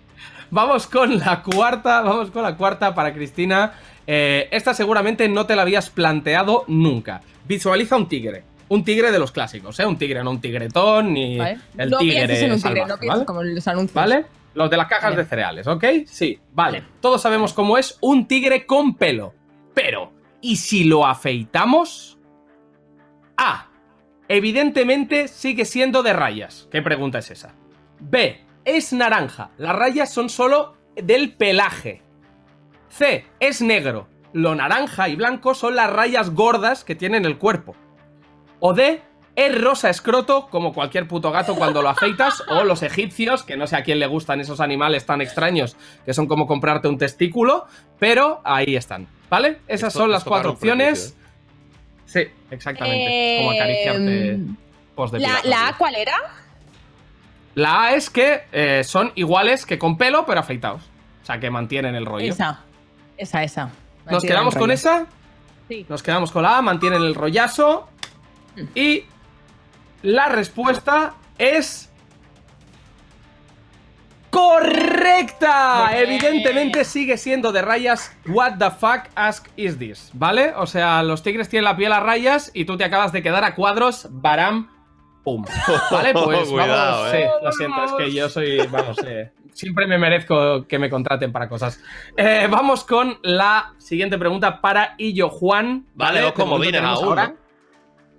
Vamos con la cuarta, vamos con la cuarta para Cristina. Eh, esta seguramente no te la habías planteado nunca. Visualiza un tigre, Un tigre de los clásicos, ¿eh? Un tigre, no un tigretón, ni ¿vale? el no tigre pienses en un tigre, salvaje, no pienses ¿vale? como los anuncios. ¿Vale? Los de las cajas de cereales, ¿ok? Sí, vale. Todos sabemos cómo es un tigre con pelo. Pero, ¿y si lo afeitamos? A. Evidentemente sigue siendo de rayas. ¿Qué pregunta es esa? B. Es naranja. Las rayas son solo del pelaje. C. Es negro. Lo naranja y blanco son las rayas gordas que tiene en el cuerpo. O D. Es rosa escroto, como cualquier puto gato cuando lo afeitas, o los egipcios, que no sé a quién le gustan esos animales tan extraños, que son como comprarte un testículo, pero ahí están, ¿vale? Esas Esto- son las cuatro opciones. Sí, exactamente. como acariciarte Eh, post ¿La, ¿La A cuál era? La A es que eh, son iguales que con pelo, pero afeitados. O sea, que mantienen el rollo. Esa. Esa, esa. ¿Nos quedamos con esa? Sí. Nos quedamos con la A, mantienen el rollazo. Y la respuesta es. ¡Correcta! Evidentemente sigue siendo de rayas. What the fuck ask is this? ¿Vale? O sea, los tigres tienen la piel a rayas y tú te acabas de quedar a cuadros. Baram. Pum. Vale, pues Cuidado, vamos. eh. Sí, lo siento, es que yo soy. Vamos, eh, siempre me merezco que me contraten para cosas. Eh, vamos con la siguiente pregunta para Illo Juan. Vale, dos comodines tenemos a uno. ahora-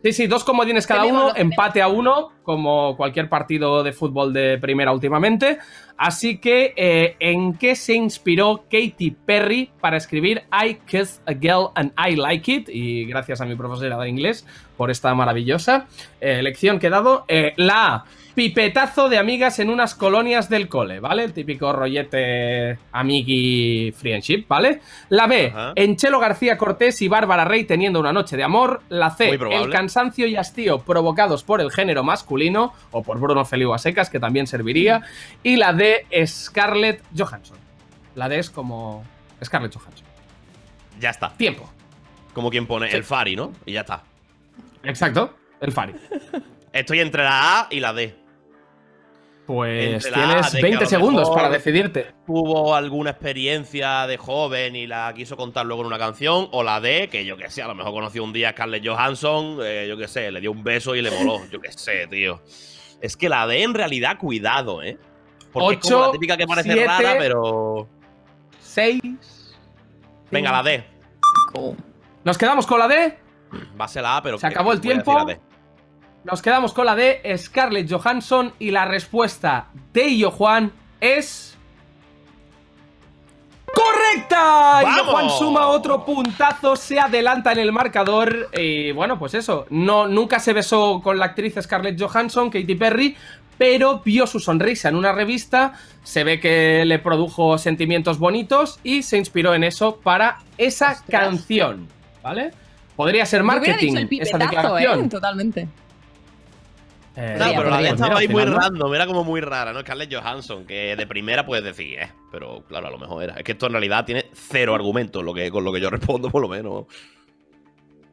Sí, sí, dos comodines cada uno, empate a uno, como cualquier partido de fútbol de primera últimamente. Así que, eh, ¿en qué se inspiró Katy Perry para escribir I Kiss a Girl and I Like It? Y gracias a mi profesora de inglés por esta maravillosa eh, lección que he dado. Eh, la A, pipetazo de amigas en unas colonias del cole, ¿vale? El típico rollete amigui friendship, ¿vale? La B, Ajá. en Chelo García Cortés y Bárbara Rey teniendo una noche de amor. La C, el cansancio y hastío provocados por el género masculino o por Bruno Feliu a secas, que también serviría. Y la D, Scarlett Johansson. La D es como Scarlett Johansson. Ya está. Tiempo. Como quien pone el Fari, ¿no? Y ya está. Exacto, el Fari. Estoy entre la A y la D. Pues tienes de que a 20 lo segundos para decidirte. Tuvo alguna experiencia de joven y la quiso contar luego en una canción. O la D, que yo que sé, a lo mejor conoció un día a Scarlett Johansson, eh, yo que sé, le dio un beso y le moló. Yo que sé, tío. Es que la D en realidad, cuidado, ¿eh? Porque es como Ocho, la típica que parece siete, rara, pero. 6. Venga, la D. Nos quedamos con la D. Va a ser la A, pero. Se acabó el tiempo. Nos quedamos con la D, Scarlett Johansson. Y la respuesta de Illo Juan es. ¡Correcta! Illo ¡Vamos! Juan suma otro puntazo, se adelanta en el marcador. Y bueno, pues eso. No, nunca se besó con la actriz Scarlett Johansson, Katy Perry. Pero vio su sonrisa en una revista, se ve que le produjo sentimientos bonitos y se inspiró en eso para esa Ostras. canción, ¿vale? Podría ser Yo marketing dicho el esa pipetazo, declaración. ¿eh? Totalmente. Eh, No, pero la D podría, estaba ahí muy random, era como muy rara, ¿no? Scarlett Johansson, que de primera puedes decir, eh. Pero claro, a lo mejor era. Es que esto en realidad tiene cero argumentos, lo que, con lo que yo respondo, por lo menos.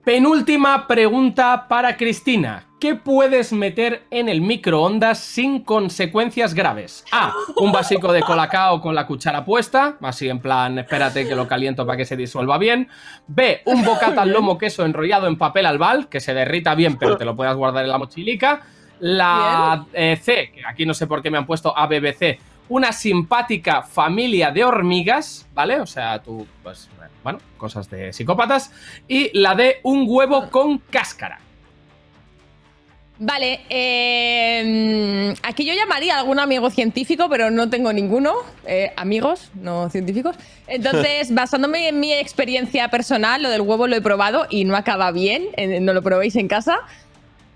Penúltima pregunta para Cristina. ¿Qué puedes meter en el microondas sin consecuencias graves? A. Un vasico de colacao con la cuchara puesta. Así en plan, espérate que lo caliento para que se disuelva bien. B. Un bocata al lomo queso enrollado en papel albal, que se derrita bien, pero te lo puedas guardar en la mochilica. La eh, C, que aquí no sé por qué me han puesto ABBC. Una simpática familia de hormigas, ¿vale? O sea, tú, pues, bueno, cosas de psicópatas. Y la D, un huevo con cáscara. Vale, eh, aquí yo llamaría a algún amigo científico, pero no tengo ninguno. eh, amigos, no científicos. Entonces, basándome en mi experiencia personal, lo del huevo lo he probado y no acaba bien. eh, no lo probéis en casa.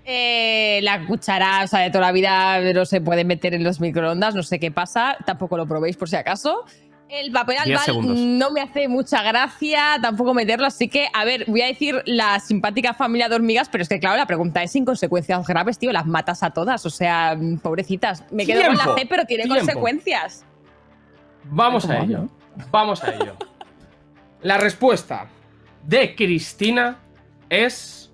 Eh, la cuchara, o sea, de toda la vida no se puede meter en los microondas, no sé qué pasa. Tampoco lo probéis por si acaso. El papel albal no me hace mucha gracia tampoco meterlo, así que, a ver, voy a decir la simpática familia de hormigas, pero es que, claro, la pregunta es sin consecuencias graves, tío, las matas a todas, o sea, pobrecitas. Me quedo con la C, pero tiene tiempo. consecuencias. Vamos a ¿Cómo ello. Vamos a ello. La respuesta de Cristina es.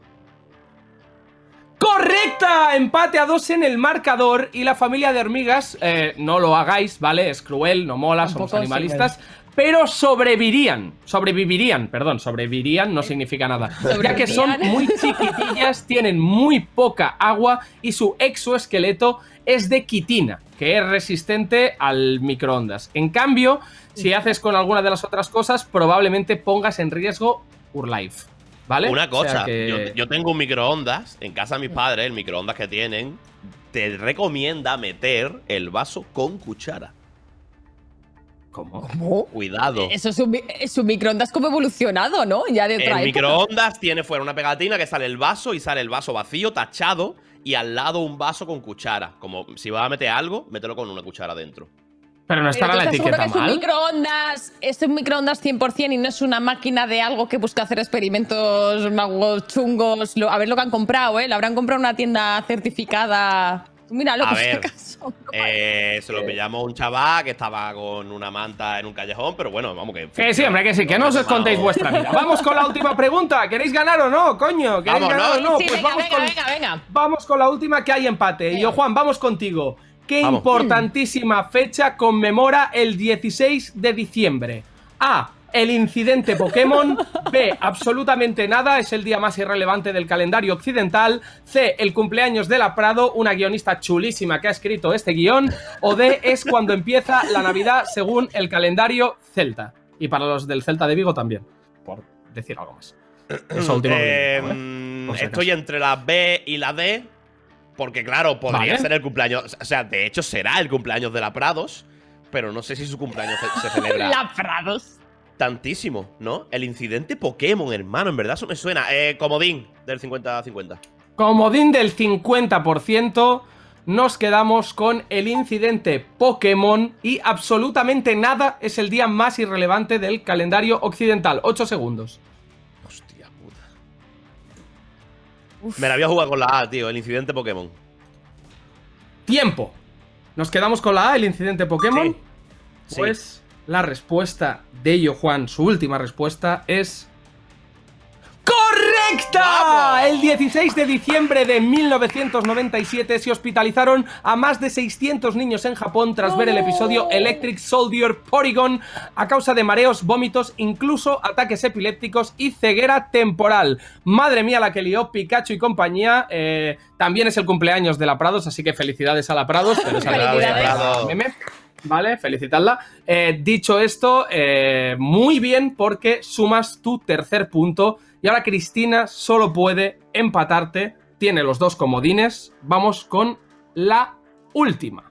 ¡Correcta! Empate a dos en el marcador y la familia de hormigas, eh, no lo hagáis, ¿vale? Es cruel, no mola, somos animalistas. Pero sobrevivirían, sobrevivirían, perdón, sobrevivirían no significa nada. Ya que son muy chiquitillas, tienen muy poca agua y su exoesqueleto es de quitina, que es resistente al microondas. En cambio, si haces con alguna de las otras cosas, probablemente pongas en riesgo Urlife. ¿Vale? Una O sea cosa, que- yo, yo tengo un microondas en casa de mis padres, el microondas que tienen, te recomienda meter el vaso con cuchara. ¿Cómo? ¿Cómo? Cuidado. Eso es un, es un microondas como evolucionado, ¿no? Ya de otra El época. microondas tiene fuera una pegatina que sale el vaso y sale el vaso vacío, tachado, y al lado un vaso con cuchara. Como si vas a meter algo, mételo con una cuchara dentro. Pero no tú la etiqueta que es un microondas, es un microondas 100% y no es una máquina de algo que busca hacer experimentos magos chungos. Lo- a ver lo que han comprado, ¿eh? Lo habrán comprado en una tienda certificada. Míralo, A por si ver, acaso. Eh, se lo pillamos a un chaval que estaba con una manta en un callejón, pero bueno, vamos que. Que sí, hombre, que sí, que no os contéis vuestra vida. Vamos con la última pregunta. ¿Queréis ganar o no, coño? ¿Queréis Vamos, ganar ¿no? o no? Sí, pues venga, vamos venga, con, venga, venga. vamos con la última que hay empate. Y yo, Juan, vamos contigo. ¿Qué Vamos. importantísima fecha conmemora el 16 de diciembre? A. El incidente Pokémon. B. Absolutamente nada. Es el día más irrelevante del calendario occidental. C. El cumpleaños de la Prado, una guionista chulísima que ha escrito este guion. O D. Es cuando empieza la Navidad según el calendario celta. Y para los del Celta de Vigo también. Por decir algo más. Eso último. que Eh, estoy entre la B y la D. Porque, claro, podría Vale. ser el cumpleaños. O sea, de hecho, será el cumpleaños de la Prados. Pero no sé si su cumpleaños se, se celebra La Prados. tantísimo, ¿no? El incidente Pokémon, hermano, en verdad eso me suena. Eh, comodín del 50-50. Comodín del 50%. Nos quedamos con el incidente Pokémon y absolutamente nada es el día más irrelevante del calendario occidental. 8 segundos. Me la voy a jugar con la A, tío, el incidente Pokémon. Tiempo. Nos quedamos con la A, el incidente Pokémon. Sí. Sí. Pues la respuesta de ello, Juan, su última respuesta es. ¡Correcta! ¡Vamos! El 16 de diciembre de 1997 se hospitalizaron a más de 600 niños en Japón tras ver el episodio Electric Soldier Porygon a causa de mareos, vómitos, incluso ataques epilépticos y ceguera temporal. Madre mía la que lió Pikachu y compañía. eh, también es el cumpleaños de la Prados, así que felicidades a la Prados. Pero Felicidades. meme. Vale, felicitadla. Eh, dicho esto, eh, muy bien porque sumas tu tercer punto. Y ahora Cristina solo puede empatarte. Tiene los dos comodines. Vamos con la última.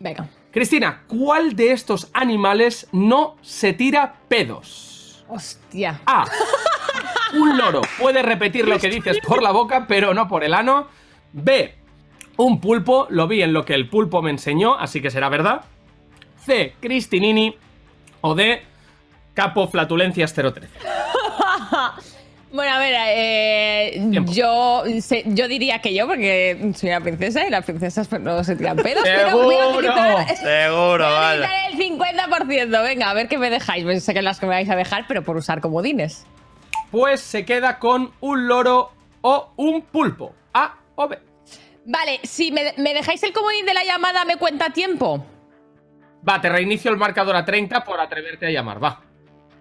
Venga. Cristina, ¿cuál de estos animales no se tira pedos? Hostia. A. Un loro. Puede repetir lo que dices por la boca, pero no por el ano. B. Un pulpo. Lo vi en lo que el pulpo me enseñó, así que será verdad. C. Cristinini. O D. Capo Flatulencias 013. Bueno, a ver, eh, yo, yo diría que yo, porque soy una princesa y las princesas pues, no se tiran pedos, pero voy a ¡Seguro! utilizar, Seguro, voy a vale. el 50%. Venga, a ver qué me dejáis. Pues Sé que las que me vais a dejar, pero por usar comodines. Pues se queda con un loro o un pulpo. A o B. Vale, si me, me dejáis el comodín de la llamada, ¿me cuenta tiempo? Va, te reinicio el marcador a 30 por atreverte a llamar. Va.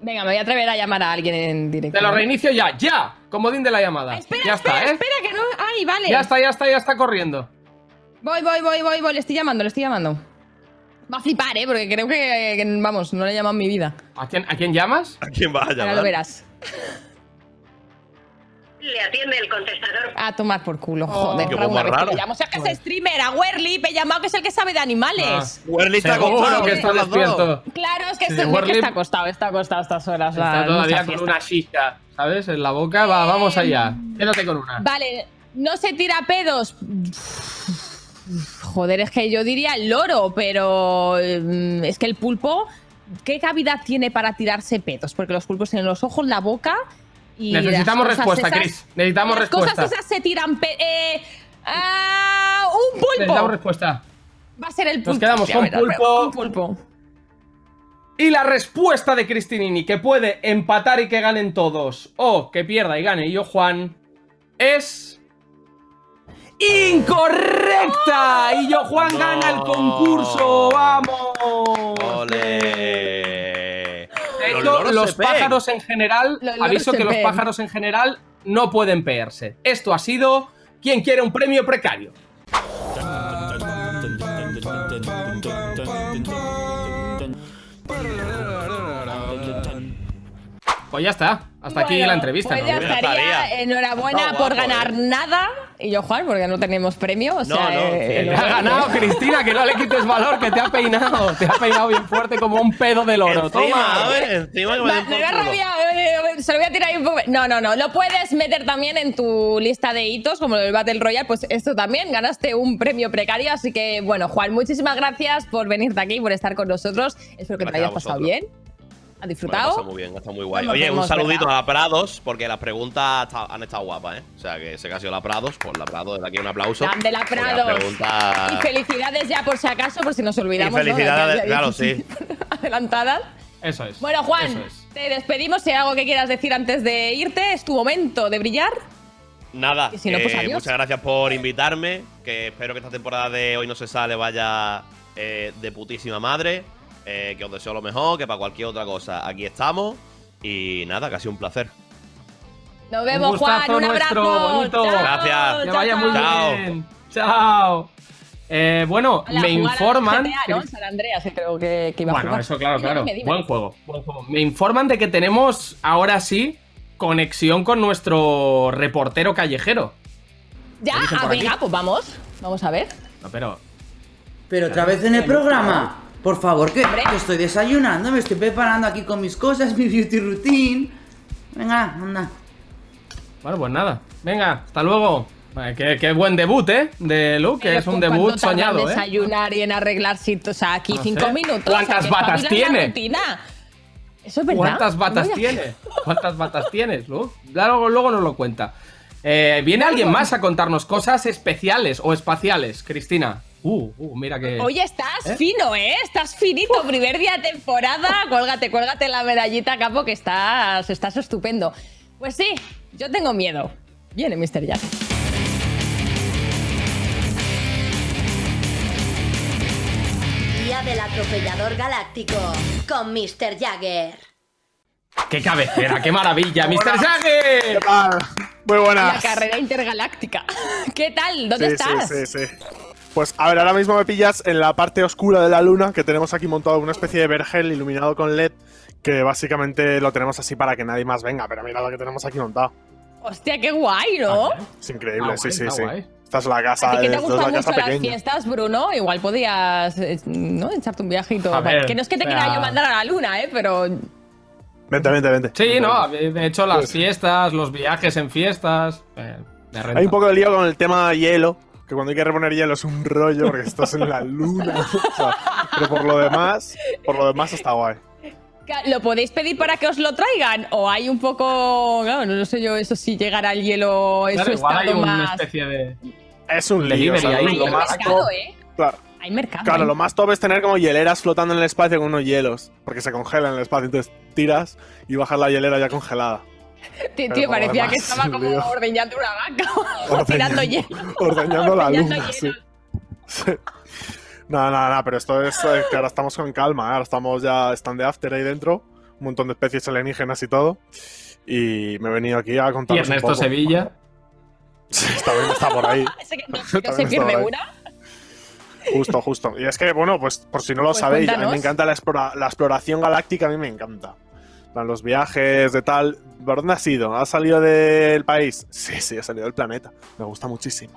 Venga, me voy a atrever a llamar a alguien en directo. Te lo reinicio ya, ya. Comodín de la llamada. Espera, ya espera, está, ¿eh? espera, que no. Ay, vale. Ya está, ya está, ya está corriendo. Voy, voy, voy, voy, voy. Le estoy llamando, le estoy llamando. Va a flipar, ¿eh? Porque creo que, que, vamos, no le he llamado en mi vida. ¿A quién, ¿A quién llamas? ¿A quién vas a Ahora llamar? lo verás. Le atiende el contestador. A tomar por culo, Oh, joder. una vez que le llamo. O sea, que es streamer, a Werlip, he llamado que es el que sabe de animales. Werly está acostado, que ¿eh? está dos. despierto. Claro, es que, Sí, esto- es que Werlip- está acostado, está acostado a estas horas. la- Está mucha todavía con una shisha, ¿sabes? En la boca. Va, vamos allá. Quédate con una. Vale, no se tira pedos. Joder, es que yo diría el loro, pero mm, es que el pulpo, ¿qué cavidad tiene para tirarse pedos? Porque los pulpos tienen los ojos, la boca y. Necesitamos respuesta, esas- Chris. Necesitamos las respuesta. cosas esas se tiran. pe- eh, ah, un pulpo. Necesitamos respuesta. Va a ser el pulpo. Nos quedamos con pulpo. Un pulpo. Y la respuesta de Cristinini, que puede empatar y que ganen todos, o que pierda y gane yo, Juan, es. incorrecta. Y yo, Juan, gana el concurso. ¡Vamos! ¡Ole! Los pájaros en general, Los aviso que los pájaros en general no pueden pegarse. Esto ha sido ¿Quién quiere un premio precario? Pues ya está. Hasta aquí la entrevista. Pues ¿no? ya Ya estaría. estaría. Enhorabuena por ganar nada. Y yo, Juan, porque no tenemos premio. O sea, No, no, eh, ha ganado, Cristina, que no le quites valor, que te ha peinado. Te ha peinado bien fuerte como un pedo del oro. Encima, Toma. a ver, encima que me Va, me da rabia, eh, se lo voy a tirar ahí un poco. No, no, no. Lo puedes meter también en tu lista de hitos, como el Battle Royale. Pues esto también, ganaste un premio precario. Así que, bueno, Juan, muchísimas gracias por venirte aquí, por estar con nosotros. Espero que te hayas pasado bien. ¿Has disfrutado? pasado muy bien, está muy guay. Nos Oye, un saludito ¿verdad? a la Prados, porque las preguntas ta- han estado guapas, ¿eh? O sea, que sé que ha sido la Prados, por la Prados, desde aquí un aplauso. Grande la Prados. preguntas- Y felicidades ya por si acaso, por si nos olvidamos. Y felicidades, claro, sí. Adelantadas. Eso es. Bueno, Juan, Eso es. te despedimos. Si hay algo que quieras decir antes de irte, es tu momento de brillar. Nada, Y si no, que pues adiós. muchas gracias por invitarme. Que espero que esta temporada de Hoy No Se Sale vaya eh, de putísima madre. Eh, que os deseo lo mejor, que para cualquier otra cosa aquí estamos. Y nada, casi un placer. Nos vemos, Un Juan. Un nuestro, abrazo. bonito. Chao, Gracias. Que chao, vaya muy chao. bien. Chao. Eh, bueno, me informan. GTA, ¿no? San Andreas, que creo que, que iba a Bueno, jugar. eso claro, claro. dime, dime. Buen juego, buen juego. Me informan de que tenemos ahora sí conexión con nuestro reportero callejero. Ya, ¿Qué dicen ah, venga, pues vamos. Vamos a ver. No, pero Pero otra vez en el programa. Por favor, que, que estoy desayunando, me estoy preparando aquí con mis cosas, mi beauty routine. Venga, anda. bueno, pues nada. Venga, hasta luego. Vale, qué, qué buen debut, ¿eh? De Luke, que es un ¿cuánto debut tarda en soñado, ¿eh? desayunar y en arreglar sitios. O sea, aquí No cinco sé. minutos. ¿Cuántas o sea, batas tiene? rutina. Eso es verdad. ¿Cuántas batas tiene? ¿Cuántas batas tienes, Luke? Luego, luego nos lo cuenta. Eh, ¿Viene alguien más a contarnos cosas especiales o espaciales, Cristina? Uh, uh, mira que. Oye, estás ¿Eh? fino, ¿eh? Estás finito. Primer día de temporada. Cuélgate, cuélgate la medallita, capo, que estás, estás estupendo. Pues sí, yo tengo miedo. Viene Mr. Jack. Día del atropellador galáctico con Mr. Jagger. ¡Qué cabecera! ¡Qué maravilla! ¡Mr. Jagger! Muy La buenas. carrera intergaláctica. ¿Qué tal? ¿Dónde Sí, estás? Sí, sí, sí. Pues a ver, ahora mismo me pillas en la parte oscura de la luna, que tenemos aquí montado una especie de vergel iluminado con LED, que básicamente lo tenemos así para que nadie más venga, pero mira lo que tenemos aquí montado. Hostia, qué guay, ¿no? Es increíble, Ah, sí, guay, sí, sí. guay. Esta es la casa, A ti que te la mucho casa las fiestas, Bruno, igual podías eh, ¿no? echarte un viajito. A ver, que no es que te quiera yo mandar a la luna, ¿eh? Pero Vente, vente, vente. Sí, no, de hecho las fiestas, los viajes en fiestas. eh. Hay un poco de lío con el tema hielo, que cuando hay que reponer hielo es un rollo porque estás en la luna. o sea, pero por lo demás, por lo demás está guay. ¿Lo podéis pedir para que os lo traigan? ¿O hay un poco.? Claro, no sé yo, eso si llegará el hielo Claro, su igual hay estado una más. especie de. Es un lío. O sea, Hay lo más mercado, top- ¿eh? claro, Hay mercado. claro, ¿eh? lo más top es tener como hieleras flotando en el espacio con unos hielos, porque se congelan en el espacio, entonces tiras y bajas la hielera ya congelada. Tío, parecía demás, que estaba como ordeñando una vaca o tirando hielo. Ordeñando la luna, sí. Sí. No, no, no, pero esto es eh, que ahora estamos con calma, ¿eh? ahora estamos ya, están de after ahí dentro, un montón de especies alienígenas y todo. Y me he venido aquí a Y contaros un Ernesto poco. Sevilla. Sí, también está por ahí. Ese que no, no se pierde una. Justo, justo. Y es que, bueno, pues por si no lo Pues sabéis, a mí me encanta la, explora- la exploración galáctica, a mí me encanta. Plan, Los viajes de tal. ¿Por dónde has ido? ¿Has salido del país? Sí, sí, he salido del planeta. Me gusta muchísimo.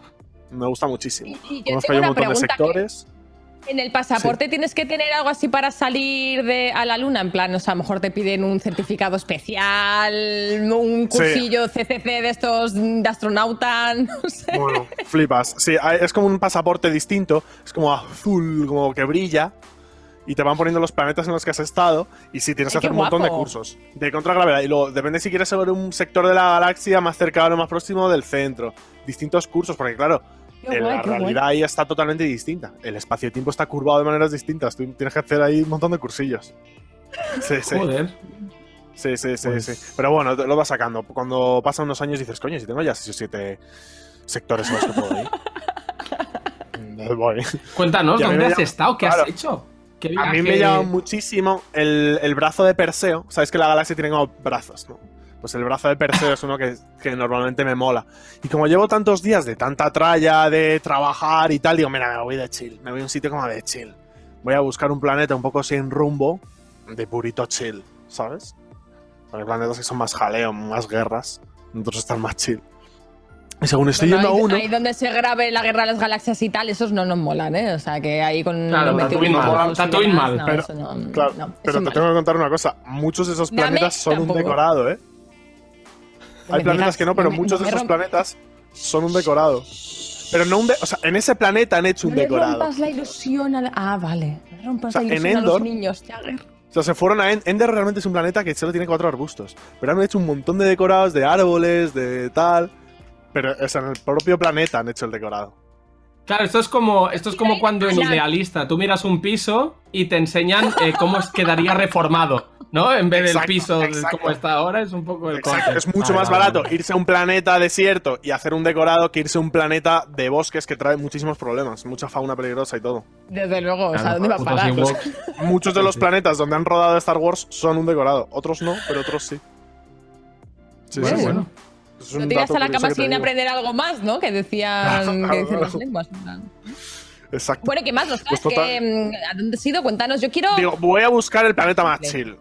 Me gusta muchísimo. Y- y yo Conozco tengo ya un una montón de sectores. En el pasaporte tienes que tener algo así para salir de, a la luna, en plan, o sea, a lo mejor te piden un certificado especial, un Sí. cursillo CCC de estos de astronauta, no sé. Bueno, flipas. Sí, es como un pasaporte distinto. Es como azul, como que brilla. Y te van poniendo los planetas en los que has estado. Y sí, tienes que hacer un montón de cursos. De contragravedad. Y luego, depende si quieres saber un sector de la galaxia más cercano, más próximo del centro. Distintos cursos, porque claro, guay, la guay. realidad ahí está totalmente distinta. El espacio-tiempo está curvado de maneras distintas. Tú tienes que hacer ahí un montón de cursillos. Sí, sí. Joder. Sí, sí, sí, Pues- sí. Pero bueno, lo vas sacando. Cuando pasan unos años dices, coño, si tengo ya 6 o 7 sectores en los que puedo ir. voy. Cuéntanos, ¿dónde has estado? ¿Qué claro. has hecho? ¿Qué A mí me llama muchísimo el, el brazo de Perseo. Sabes que la galaxia tiene como brazos, ¿no? Pues el brazo de Perseo es uno que, que normalmente me mola. Y como llevo tantos días de tanta tralla, de trabajar y tal, digo, mira, me voy de chill. Me voy a un sitio como de chill. Voy a buscar un planeta un poco sin rumbo, de purito chill, ¿sabes? Hay planetas que son más jaleo, más guerras. Otros están más chill. Y según estoy Bueno, yendo a ahí, uno. ahí donde se grabe la guerra de las galaxias y tal, esos no nos molan, ¿eh? O sea, que ahí con Claro, Tatooine mal, Tatooine mal, no, pero- no- Claro, no, pero te mal. tengo que contar una cosa. Muchos de esos Dame planetas son un decorado, ¿eh? Hay planetas digas, que no, pero me- muchos de esos planetas son un decorado. Pero no un de o sea, en ese planeta han hecho un No decorado. rompas la ilusión a la- Ah, vale. No rompas O sea, la en ilusión a los niños, Jagger. O sea, se fueron a End- Ender realmente es un planeta que solo tiene cuatro arbustos. Pero han hecho un montón de decorados de árboles, de tal. Pero o sea, en el propio planeta han hecho el decorado. Claro, esto es como, esto es como cuando en. Idealista tú miras un piso y te enseñan eh, cómo es- quedaría reformado, ¿no? En vez del piso exacto. como está ahora, es un poco el Exacto, es mucho Vale, más vale, barato vale. irse a un planeta desierto y hacer un decorado que irse a un planeta de bosques que trae muchísimos problemas, mucha fauna peligrosa y todo. Desde luego, o sea, ¿dónde va a parar? Muchos de los planetas donde han rodado Star Wars son un decorado. Otros no, pero otros sí. Sí, Bueno, sí, sí. bueno. Es un No irás dato a la cama sin aprender algo más, ¿no? Que decían, que dicen las lenguas. Exacto. Bueno, ¿qué más? ¿Los Pues que, mm, ¿A dónde has ido? Cuéntanos. Yo quiero. Digo, voy a buscar el planeta más chill.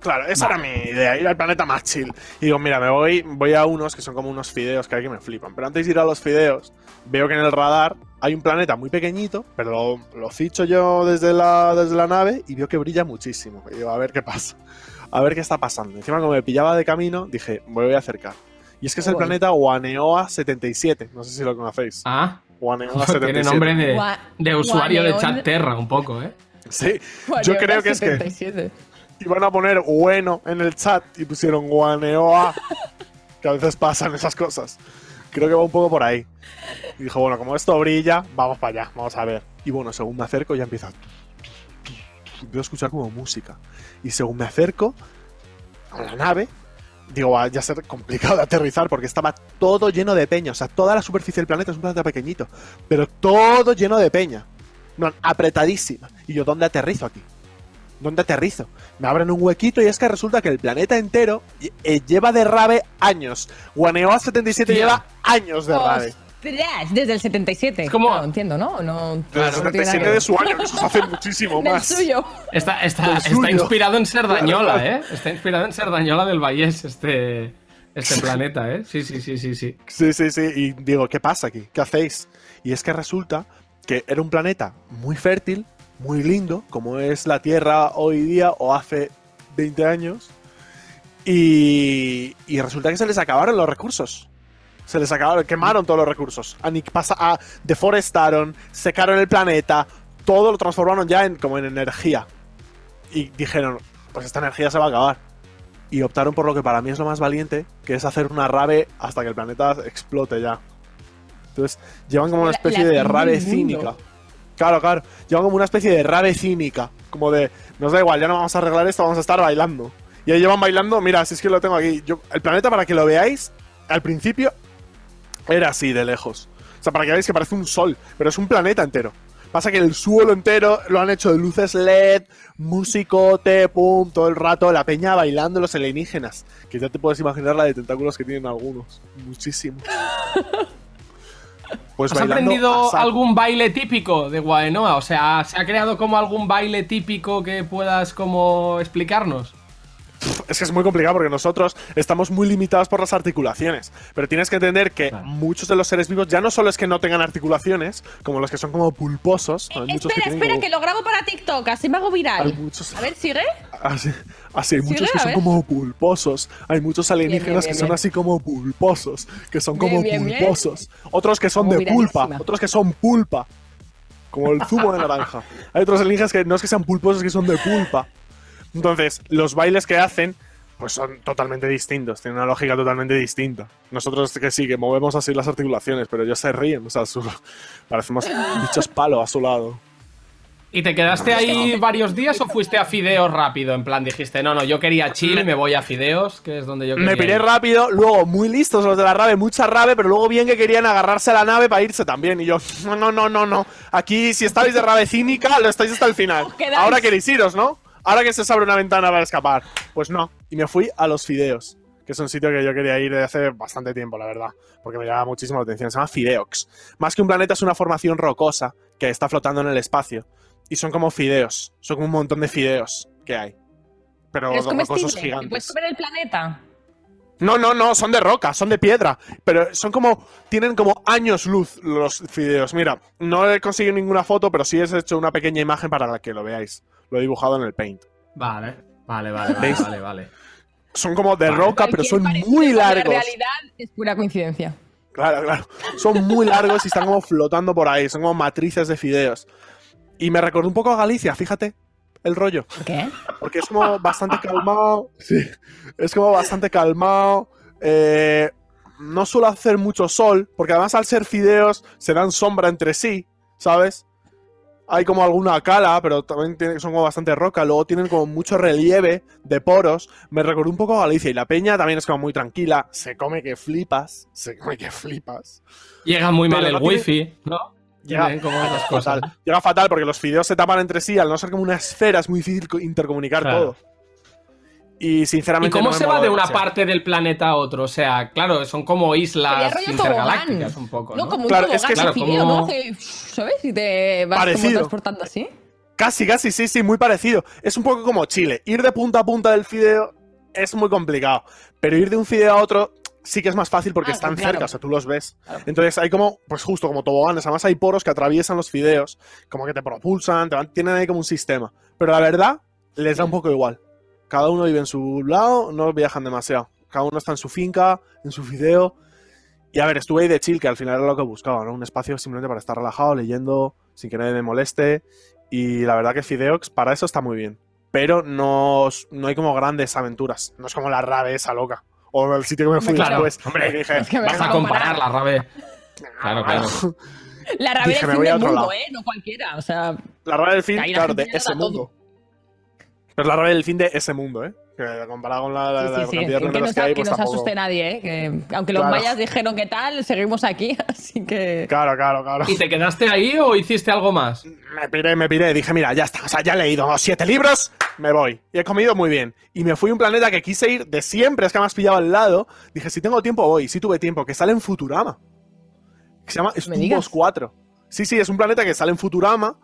Claro, esa era mi idea, ir al planeta más chill. Y digo, mira, me voy, voy a unos que son como unos fideos que hay que me flipan. Pero antes de ir a los fideos, veo que en el radar hay un planeta muy pequeñito, pero lo, lo ficho yo desde la, desde la nave y veo que brilla muchísimo. Y digo, a ver qué pasa. A ver qué está pasando. Encima, como me pillaba de camino, dije, me voy a acercar. Y es que es el Guay. planeta Guaneoa 77. No sé si lo conocéis. Ah, Guaneoa 77. tiene nombre de, de usuario de chat Terra un poco, ¿eh? Sí, yo creo que es que 77. iban a poner bueno en el chat y pusieron guaneoa. que a veces pasan esas cosas. Creo que va un poco por ahí. Y dijo, bueno, como esto brilla, vamos para allá, vamos a ver. Y bueno, según me acerco ya empieza. Empiezo a escuchar como música. Y según me acerco a la nave, digo, va a ser complicado de aterrizar porque estaba todo lleno de peña. O sea, toda la superficie del planeta es un planeta pequeñito, pero todo lleno de peña. No, apretadísima. Y yo, ¿dónde aterrizo aquí? ¿Dónde aterrizo? Me abren un huequito y es que resulta que el planeta entero eh, lleva de rave años. Guaneoa 77 Hostia. lleva años de rave. Desde el 77. Es como- Claro, entiendo, ¿no? no Desde el no tiene nada 77 que de su año, que eso se hace muchísimo Del más. suyo. Está, está, Del está inspirado en Serdañola, Claro. ¿eh? Está inspirado en Serdañola del Vallés, este, este planeta, ¿eh? Sí, sí, sí, sí, sí. Sí, sí, sí. Y digo, ¿qué pasa aquí? ¿Qué hacéis? Y es que resulta que era un planeta muy fértil, muy lindo, como es la Tierra hoy día o hace 20 años. Y, y resulta que se les acabaron los recursos. Se les acabaron, quemaron todos los recursos. Pasa, a, deforestaron, secaron el planeta, todo lo transformaron ya en, como en energía. Y dijeron, pues esta energía se va a acabar. Y optaron por lo que para mí es lo más valiente, que es hacer una rave hasta que el planeta explote ya. Entonces, llevan como una especie la de rave cínica. Claro, claro. Llevan como una especie de rave cínica. Como de, nos da igual, ya no vamos a arreglar esto, vamos a estar bailando. Y ahí llevan bailando, mira, si es que lo tengo aquí. Yo, el planeta, para que lo veáis, al principio era así de lejos. O sea, para que veáis que parece un sol, pero es un planeta entero. Pasa que el suelo entero lo han hecho de luces LED, musicote, pum, todo el rato, la peña bailando los alienígenas. Que ya te puedes imaginar la de tentáculos que tienen algunos. Muchísimos. Pues ¿Has aprendido algún baile típico de Guaenoa? O sea, ¿se ha creado como algún baile típico que puedas como explicarnos? Es que es muy complicado porque nosotros estamos muy limitados por las articulaciones. Pero tienes que entender que muchos de los seres vivos ya no solo es que no tengan articulaciones, como los que son como pulposos. hay muchos Espera, que tienen espera, como- que lo grabo para TikTok, así me hago viral. Hay muchos- A ver, sigue. Así, así hay muchos Sigue, que son como pulposos. Hay muchos alienígenas bien, que bien, son así como pulposos. Que son como Bien, bien, bien. pulposos. Otros que son Como de pulpa. Otros que son pulpa. Como el zumo de naranja. Hay otros alienígenas que no es que sean pulposos, que son de pulpa. Entonces, los bailes que hacen, pues son totalmente distintos. Tienen una lógica totalmente distinta. Nosotros que sí, que movemos así las articulaciones, pero ellos se ríen. O sea, su- parecemos bichos palo a su lado. ¿Y te quedaste ahí varios días o fuiste a Fideos rápido? En plan, dijiste, no, no, yo quería Chile, me voy a Fideos, que es donde yo quería Me piré ir. rápido, luego muy listos los de la rave, mucha rave, pero luego bien que querían agarrarse a la nave para irse también. Y yo, no, no, no, no, no. Aquí, si estabais de rave cínica, lo estáis hasta el final. Ahora queréis iros, ¿no? Ahora que se abre una ventana para escapar. Pues no. Y me fui a los Fideos, que es un sitio que yo quería ir desde hace bastante tiempo, la verdad. Porque me llama muchísimo la atención. Se llama Fideox. Más que un planeta, es una formación rocosa que está flotando en el espacio. Y son como fideos. Son como un montón de fideos que hay. Pero, Pero es rocosos comestible. ¿Te gigantes. puedes comer el planeta? No, no, no, son de roca, son de piedra. Pero son como. Tienen como años luz los fideos. Mira, no he conseguido ninguna foto, pero sí he hecho una pequeña imagen para que lo veáis. Lo he dibujado en el paint. Vale, vale, vale, vale, ¿Veis? vale, vale. Son como de roca, pero son muy con la largos. realidad es pura coincidencia. Claro, claro. Son muy largos y están como flotando por ahí. Son como matrices de fideos. Y me recordó un poco a Galicia, fíjate. El rollo. ¿Qué? Porque es como bastante calmado. Sí. Es como bastante calmado. eh, no suele hacer mucho sol. Porque además al ser fideos se dan sombra entre sí. ¿Sabes? Hay como alguna cala, pero también tiene- son como bastante roca. Luego tienen como mucho relieve de poros. Me recordó un poco a Galicia. Y la peña también es como muy tranquila. Se come que flipas. Se come que flipas. Llega muy mal el tiene- wifi, ¿no? Llega, como esas cosas. fatal. Llega fatal porque los fideos se tapan entre sí. Al no ser como una esfera, es muy difícil co- intercomunicar Claro. todo. Y ¿Y sinceramente. cómo no me se va de una demasiado. parte del planeta a otro? O sea, claro, son como islas intergalácticas un poco, No, ¿no? como un Claro, es que de claro, como- ¿no? ¿Sabes? Y te vas como transportando así. Casi, casi, sí, sí, muy parecido. Es un poco como Chile. Ir de punta a punta del fideo es muy complicado. Pero ir de un fideo a otro sí que es más fácil porque Ah, están claro. cerca, o sea, tú los ves. Entonces hay como, pues justo como toboganes. Además hay poros que atraviesan los fideos, como que te propulsan, te van- tienen ahí como un sistema. Pero la verdad, les da un poco igual. Cada uno vive en su lado, no viajan demasiado. Cada uno está en su finca, en su fideo. Y a ver, estuve ahí de chill, que al final era lo que buscaba, ¿no? Un espacio simplemente para estar relajado, leyendo, sin que nadie me moleste. Y la verdad que Fideox para eso está muy bien. Pero no, no hay como grandes aventuras. No es como la rave esa loca. O el sitio que me fui Claro, después. hombre, que dije, es que me Vas a comparar la rave. Claro, claro. La Dije, del fin del mundo, lado. ¿eh? No cualquiera. O sea, La rave del fin, claro, de ese todo. Pero la rave del fin de ese mundo, ¿eh? Que comparado con la, la, sí, la sí. cantidad de Que no, reuniones que hay, que pues no se tampoco. asuste nadie, ¿eh? Que, aunque los Claro. mayas dijeron que tal, seguimos aquí, así que... Claro, claro, claro. ¿Y te quedaste ahí o hiciste algo más? Me piré, me piré. Dije, mira, ya está. O sea, ya he leído siete libros, me voy. Y he comido muy bien. Y me fui a un planeta que quise ir de siempre, es que me has pillado al lado. Dije, si tengo tiempo, voy. Si tuve tiempo, que sale en Futurama. Que se llama. Stumbos 4. Sí, sí, es un planeta que sale en Futurama,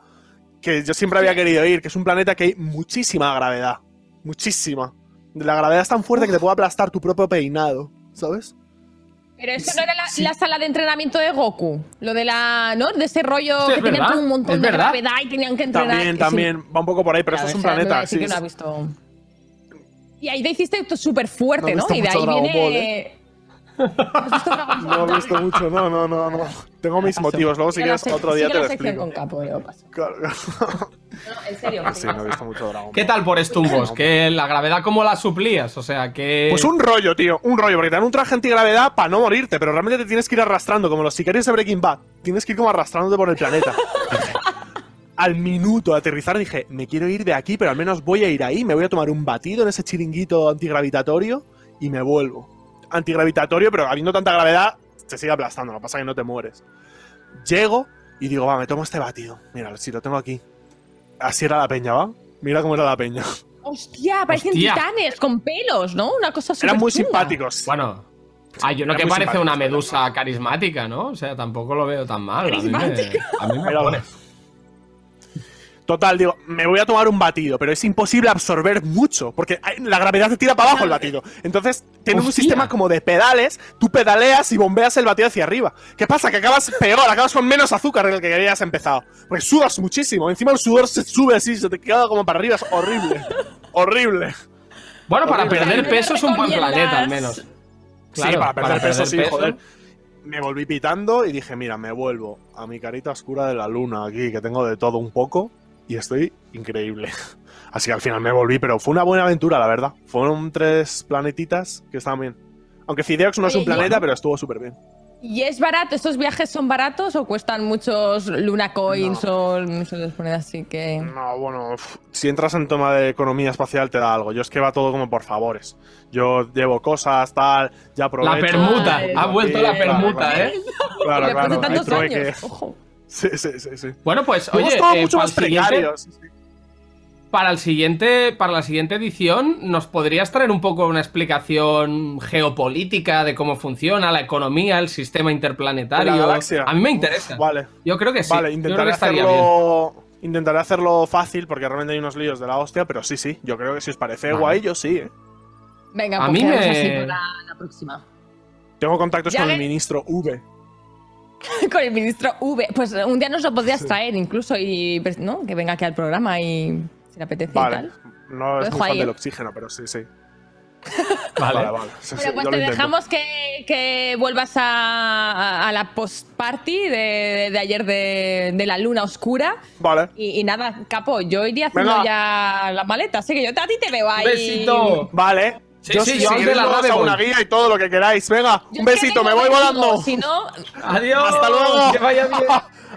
que yo siempre había querido ir, que es un planeta que hay muchísima gravedad. Muchísima. La gravedad es tan fuerte que te puede aplastar tu propio peinado, ¿sabes? Pero eso no era la, la sala de entrenamiento de Goku. Lo de la. ¿No? De ese rollo Sí, es que tenían verdad, todo un montón de verdad. gravedad y tenían que entrenar. También, Sí. también, va un poco por ahí, pero Claro, esto es un planeta. decir Sí, que no ha visto. Y ahí te hiciste esto súper fuerte, No ¿no? Y de ahí Ball, viene. No he visto mucho, no, no, no, no. Tengo mis Paso. motivos, luego si la quieres sec- otro día sigue te lo la sección explico. con capo, yo paso. Claro, claro. No, en serio. Sí, no he visto mucho Dragon ¿Qué tal por Stumbos? ¿Que la gravedad cómo la suplías? O sea, que... Pues un rollo, tío, un rollo, porque te dan un traje antigravedad para no morirte, pero realmente te tienes que ir arrastrando, como los sicarios de Breaking Bad. Tienes que ir como arrastrándote por el planeta. Al minuto de aterrizar dije, me quiero ir de aquí, pero al menos voy a ir ahí, me voy a tomar un batido en ese chiringuito antigravitatorio y me vuelvo. Antigravitatorio, pero habiendo tanta gravedad, se sigue aplastando, lo que pasa es que no te mueres. Llego y digo, va, me tomo este batido. Mira, si lo tengo aquí. Así era la peña, ¿va? Mira cómo era la peña. Hostia, parecen Hostia. titanes con pelos, ¿no? Una cosa súper Eran muy chunga. simpáticos. Bueno, hay uno Era que parece una medusa carismática, ¿no? O sea, tampoco lo veo tan mal. A mí me, Carismática. a mí me pone. Total, digo, me voy a tomar un batido, pero es imposible absorber mucho, porque hay- la gravedad te tira para abajo el batido. Entonces, tiene un sistema como de pedales, tú pedaleas y bombeas el batido hacia arriba. ¿Qué pasa? Que acabas peor, acabas con menos azúcar del que habías empezado. Porque sudas muchísimo, encima el sudor se sube así, se te queda como para arriba, es horrible. horrible. Bueno, para Horrible. perder peso es un buen planeta, al menos. Claro, sí, para perder peso, sí, peso. joder. Me volví pitando y dije, mira, me vuelvo a mi carita oscura de la luna aquí, que tengo de todo un poco, y estoy increíble. Así que al final me volví, pero fue una buena aventura, la verdad. Fueron tres planetitas que estaban bien. Aunque Fideox no es un planeta, pero estuvo súper bien. ¿Y es barato? ¿Estos viajes son baratos o cuestan muchos Luna Coins o se les pone así que.? No, bueno, uf, si entras en tema de economía espacial te da algo. Yo es que va todo como por favores. Yo llevo cosas, tal, ya aprovecho. La permuta, ha vuelto la claro, permuta, claro. ¿eh? Claro, claro, hay tantos trueque. años. Ojo. Sí, sí, sí, sí. Bueno, pues oye, eh, mucho para, más siguiente- para el siguiente, para la siguiente edición, ¿nos podrías traer un poco una explicación geopolítica de cómo funciona la economía, el sistema interplanetario? De la galaxia. A mí me interesa. Vale. Yo creo que sí. Vale, Yo creo intentaré que estaría bien. hacerlo. Intentaré hacerlo fácil porque realmente hay unos líos de la hostia, pero sí, sí. Yo creo que si os parece Vale. guay, yo sí. ¿eh? Venga, A pues mí me- así para la próxima. Tengo contactos Ya con el ministro V. Con el ministro V. Pues un día nos lo podrías traer incluso y ¿no? que venga aquí al programa y si le apetece y tal. No es muy fan ahí, del ¿eh? oxígeno, pero sí, sí. Vale. Vale, vale. Sí, sí, Bueno, pues te dejamos que, que vuelvas a, la post-party de, de ayer de, de la luna oscura. Vale. Y, y nada, capo, yo iría haciendo Venga. ya la maleta. Así que yo a ti te veo ahí. Besito. Vale. Sí, yo sí, sí, yo de la nave una guía y todo lo que queráis. Venga, Yo un besito, me voy volando. Si no, Adiós. Hasta luego. Que vaya bien.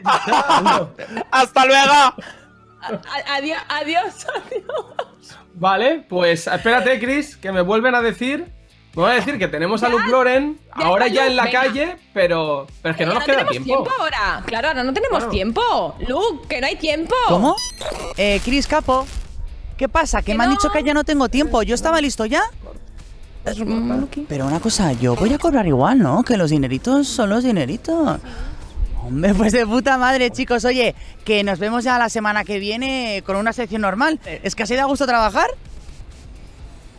¡Hasta luego! a- adiós, adiós, adiós. Vale, pues espérate, Chris, que me vuelven a decir. Me voy a decir que tenemos a Luke Loren ya ahora ya en la venga. calle, pero, pero es que no Ya nos queda tenemos tiempo. ahora. Claro, ahora no tenemos Claro. tiempo. Luke, que no hay tiempo. ¿Cómo? Eh, Cris Capo. ¿Qué pasa? Que Que me han no. dicho que ya no tengo tiempo. ¿Yo estaba listo ya? Pero una cosa, yo voy a cobrar igual, ¿no? Que los dineritos son los dineritos. Hombre, pues de puta madre, chicos. Oye, que nos vemos ya la semana que viene con una sección normal. ¿Es que así da gusto trabajar?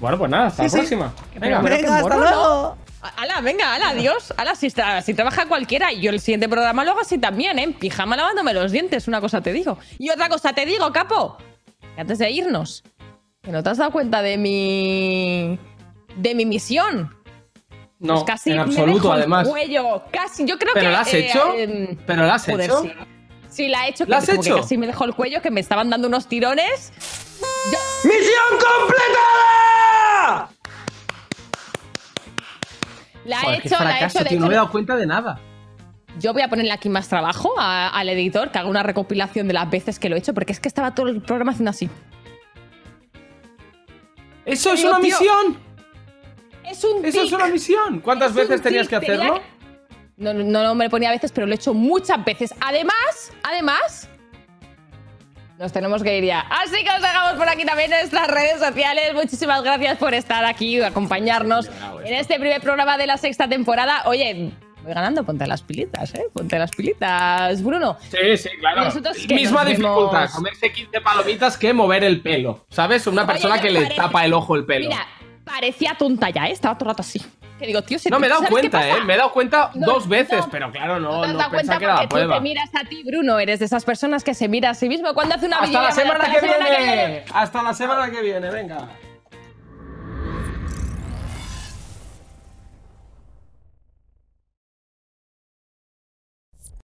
Bueno, pues nada, hasta Sí, la sí. próxima. Venga, hasta morro, ¿no? luego. Ala, venga, ala, adiós. Ala, si, está- si trabaja cualquiera y yo el siguiente programa lo hago así también, ¿eh? En pijama lavándome los dientes, una cosa te digo. Y otra cosa te digo, capo. Que antes de irnos, que no te has dado cuenta de mi. De mi misión. No, Pues casi en me absoluto, además. cuello, casi. Yo creo ¿Pero que. la has eh, hecho? em, ¿Pero la has joder, hecho? Sí. Sí, la he hecho. ¿La que has como que hecho? casi me dejó el cuello, que me estaban dando unos tirones. ¡Misión completada! La Joder, he hecho, la he hecho. De tío, no hecho, me he dado cuenta de nada. Yo voy a ponerle aquí más trabajo a- al editor, que haga una recopilación de las veces que lo he hecho, porque es que estaba todo el programa haciendo así. ¡Eso es una tío, misión! Es un ¡Eso es una misión! ¿Cuántas Es veces tenías que tenía hacerlo? No, no, no me lo ponía a veces, pero lo he hecho muchas veces. Además, además, nos tenemos que ir ya. Así que os dejamos por aquí también en nuestras redes sociales. Muchísimas gracias por estar aquí, acompañarnos en este primer programa de la sexta temporada. Oye, voy ganando, ponte las pilitas, ¿eh? Ponte las pilitas, Bruno. Sí, sí, claro. Nosotros Misma dificultad, vemos- comerse 15 palomitas que mover el pelo. ¿Sabes? Una Oye, persona que le tapa el ojo el pelo. Mira, parecía tonta ya, ¿eh? Estaba todo el rato así. Que digo, tío, si no, me he dado ¿sabes qué cuenta? ¿eh? Me he dado cuenta No, dos veces, no, pero claro, no, No te has no, dado cuenta que era la porque tú te prueba. miras a ti, Bruno. Eres de esas personas que se mira a sí mismo cuando hace una Hasta la semana Hasta que la semana viene. Hasta la semana que viene, venga.